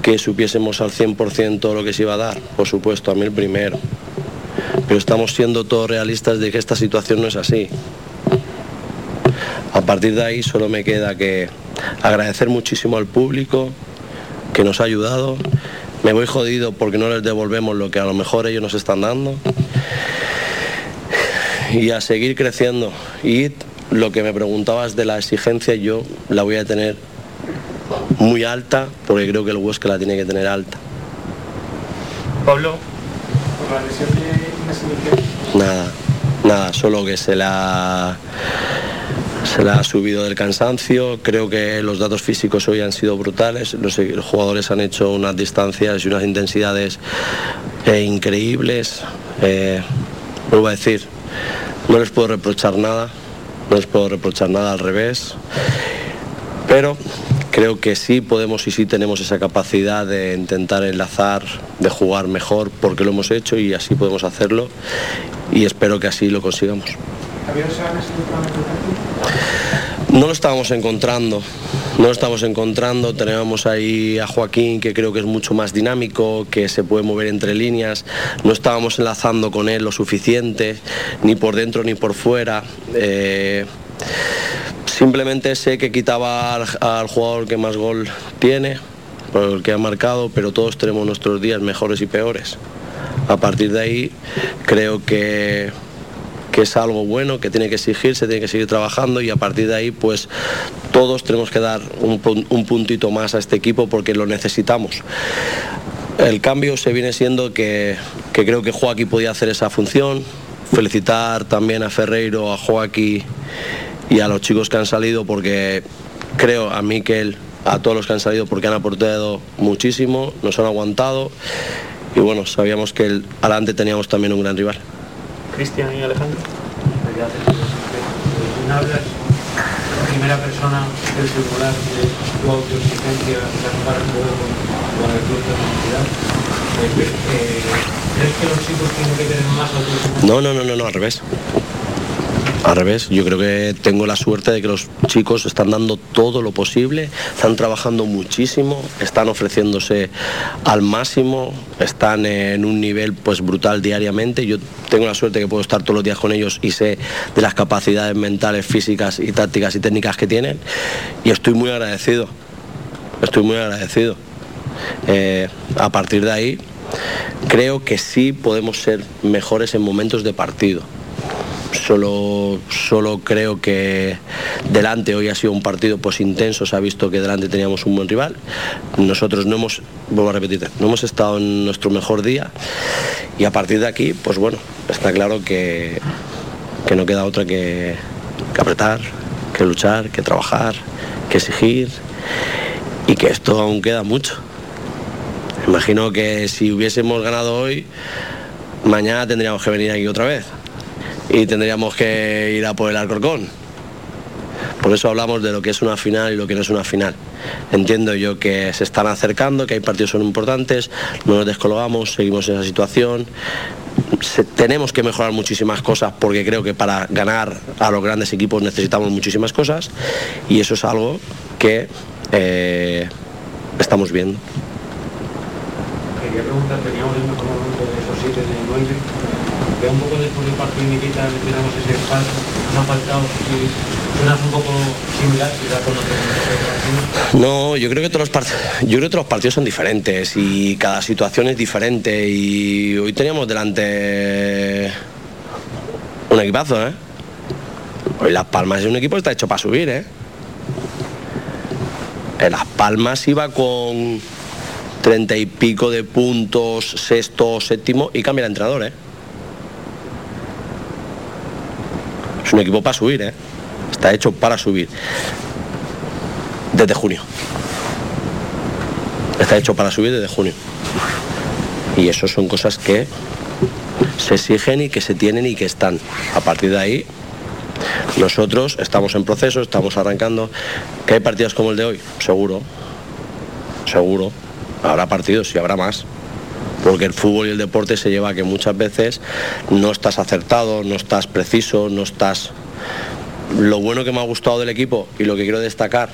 que supiésemos al 100% lo que se iba a dar. Por supuesto, a mí el primero. Pero estamos siendo todos realistas de que esta situación no es así. A partir de ahí solo me queda que agradecer muchísimo al público, que nos ha ayudado. Me voy jodido porque no les devolvemos lo que a lo mejor ellos nos están dando. Y a seguir creciendo. Y lo que me preguntabas de la exigencia, yo la voy a tener muy alta porque creo que el Huesca la tiene que tener alta. Pablo, por la lesión de Inés Miguel, Nada, nada, solo que se la, se la ha subido del cansancio. Creo que los datos físicos hoy han sido brutales. Los, jugadores han hecho unas distancias y unas intensidades eh, increíbles. Eh, vuelvo a decir, no les puedo reprochar nada, no les puedo reprochar nada al revés. Pero creo que sí podemos y sí tenemos esa capacidad de intentar enlazar, de jugar mejor, porque lo hemos hecho y así podemos hacerlo y espero que así lo consigamos. No lo estábamos encontrando, no lo estamos encontrando. Tenemos ahí a Joaquín, que creo que es mucho más dinámico, que se puede mover entre líneas. No estábamos enlazando con él lo suficiente, ni por dentro ni por fuera. Eh, simplemente sé que quitaba al, jugador que más gol tiene, por el que ha marcado, pero todos tenemos nuestros días mejores y peores. A partir de ahí creo que que es algo bueno, que tiene que exigirse, tiene que seguir trabajando y a partir de ahí pues todos tenemos que dar un, un puntito más a este equipo porque lo necesitamos. El cambio se viene siendo que, que creo que Joaquín podía hacer esa función. Felicitar también a Ferreiro, a Joaquín y a los chicos que han salido porque creo a Miquel, a todos los que han salido porque han aportado muchísimo, nos han aguantado y bueno, sabíamos que el, adelante teníamos también un gran rival. Cristian y Alejandro. La primera persona del singular de tu autoexigencia juego con, el club de la. Eh, eh, ¿Crees que los chicos tienen que tener más autoexigencia? No, no, no, no, no, al revés. Al revés, yo creo que tengo la suerte de que los chicos están dando todo lo posible, están trabajando muchísimo, están ofreciéndose al máximo, están en un nivel pues brutal diariamente. Yo tengo la suerte de que puedo estar todos los días con ellos y sé de las capacidades mentales, físicas y tácticas y técnicas que tienen y estoy muy agradecido. Estoy muy agradecido. Eh, a partir de ahí, creo que sí podemos ser mejores en momentos de partido. Solo, solo creo que delante hoy ha sido un partido pues intenso, se ha visto que delante teníamos un buen rival. Nosotros no hemos, vuelvo a repetir, no hemos estado en nuestro mejor día y a partir de aquí, pues bueno, está claro que, que no queda otra que, que apretar, que luchar, que trabajar, que exigir y que esto aún queda mucho. Imagino que si hubiésemos ganado hoy, mañana tendríamos que venir aquí otra vez y tendríamos que ir a por el Alcorcón. Por eso hablamos de lo que es una final y lo que no es una final. Entiendo yo que se están acercando, que hay partidos son importantes, no nos descolgamos, seguimos en esa situación. Tenemos que mejorar muchísimas cosas porque creo que para ganar a los grandes equipos necesitamos muchísimas cosas y eso es algo que eh, estamos viendo. Quería preguntar, teníamos el mejor momento de esos Veo un poco después del partido de Nikita, tenemos ese espacio, nos ha faltado. Suenas un poco similar, con. No, yo creo que todos los partidos, yo creo que todos los partidos son diferentes y cada situación es diferente y hoy teníamos delante un equipazo, ¿eh? Hoy Las Palmas es un equipo que está hecho para subir, ¿eh? En Las Palmas iba con treinta y pico de puntos, sexto, séptimo y cambia el entrenador, ¿eh? Un equipo para subir, ¿eh? Está hecho para subir desde junio. Está hecho para subir desde junio. Y eso son cosas que se exigen y que se tienen y que están. A partir de ahí, nosotros estamos en proceso, estamos arrancando. ¿Que hay partidos como el de hoy? Seguro. Seguro. Habrá partidos y habrá más. Porque el fútbol y el deporte se lleva a que muchas veces no estás acertado, no estás preciso, no estás lo bueno que me ha gustado del equipo y lo que quiero destacar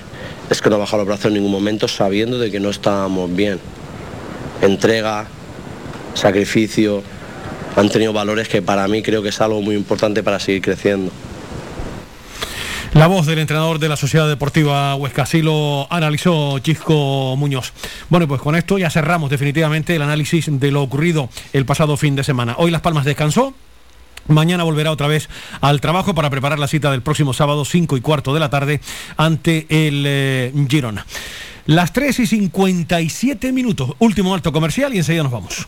es que no ha bajado los brazos en ningún momento sabiendo de que no estábamos bien. Entrega, sacrificio, han tenido valores que para mí creo que es algo muy importante para seguir creciendo. La voz del entrenador de la Sociedad Deportiva Huesca, así lo analizó Chisco Muñoz. Bueno, pues con esto ya cerramos definitivamente el análisis de lo ocurrido el pasado fin de semana. Hoy Las Palmas descansó, Mañana volverá otra vez al trabajo para preparar la cita del próximo sábado, 5 y cuarto de la tarde, ante el eh, Girona. Las 3 y 57 minutos, último alto comercial y enseguida nos vamos.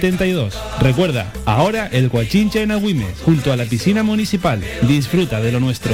72. Recuerda, ahora el Guachinche en Agüimes, junto a la piscina municipal. Disfruta de lo nuestro.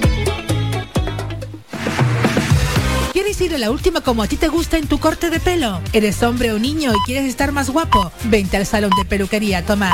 ¿Quieres ir a la última como a ti te gusta en tu corte de pelo? ¿Eres hombre o niño y quieres estar más guapo? Vente al salón de peluquería Tomás.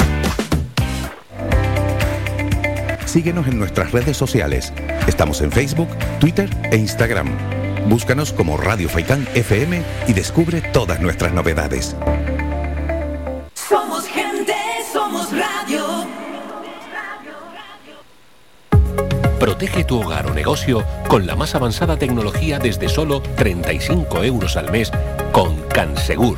Síguenos en nuestras redes sociales. Estamos en Facebook, Twitter e Instagram. Búscanos como Radio Faikán FM y descubre todas nuestras novedades. Somos gente, somos radio. Protege tu hogar o negocio con la más avanzada tecnología desde solo 35 euros al mes con Cansegur.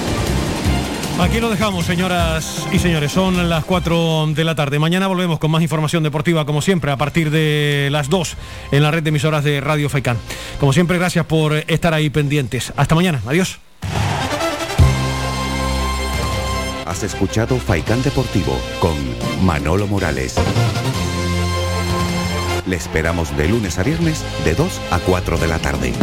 Aquí lo dejamos, señoras y señores. Son las 4 de la tarde. Mañana volvemos con más información deportiva, como siempre, a partir de las 2 en la red de emisoras de Radio Faikán. Como siempre, gracias por estar ahí pendientes. Hasta mañana. Adiós. Has escuchado Faikán Deportivo con Manolo Morales. Le esperamos de lunes a viernes de 2 a 4 de la tarde.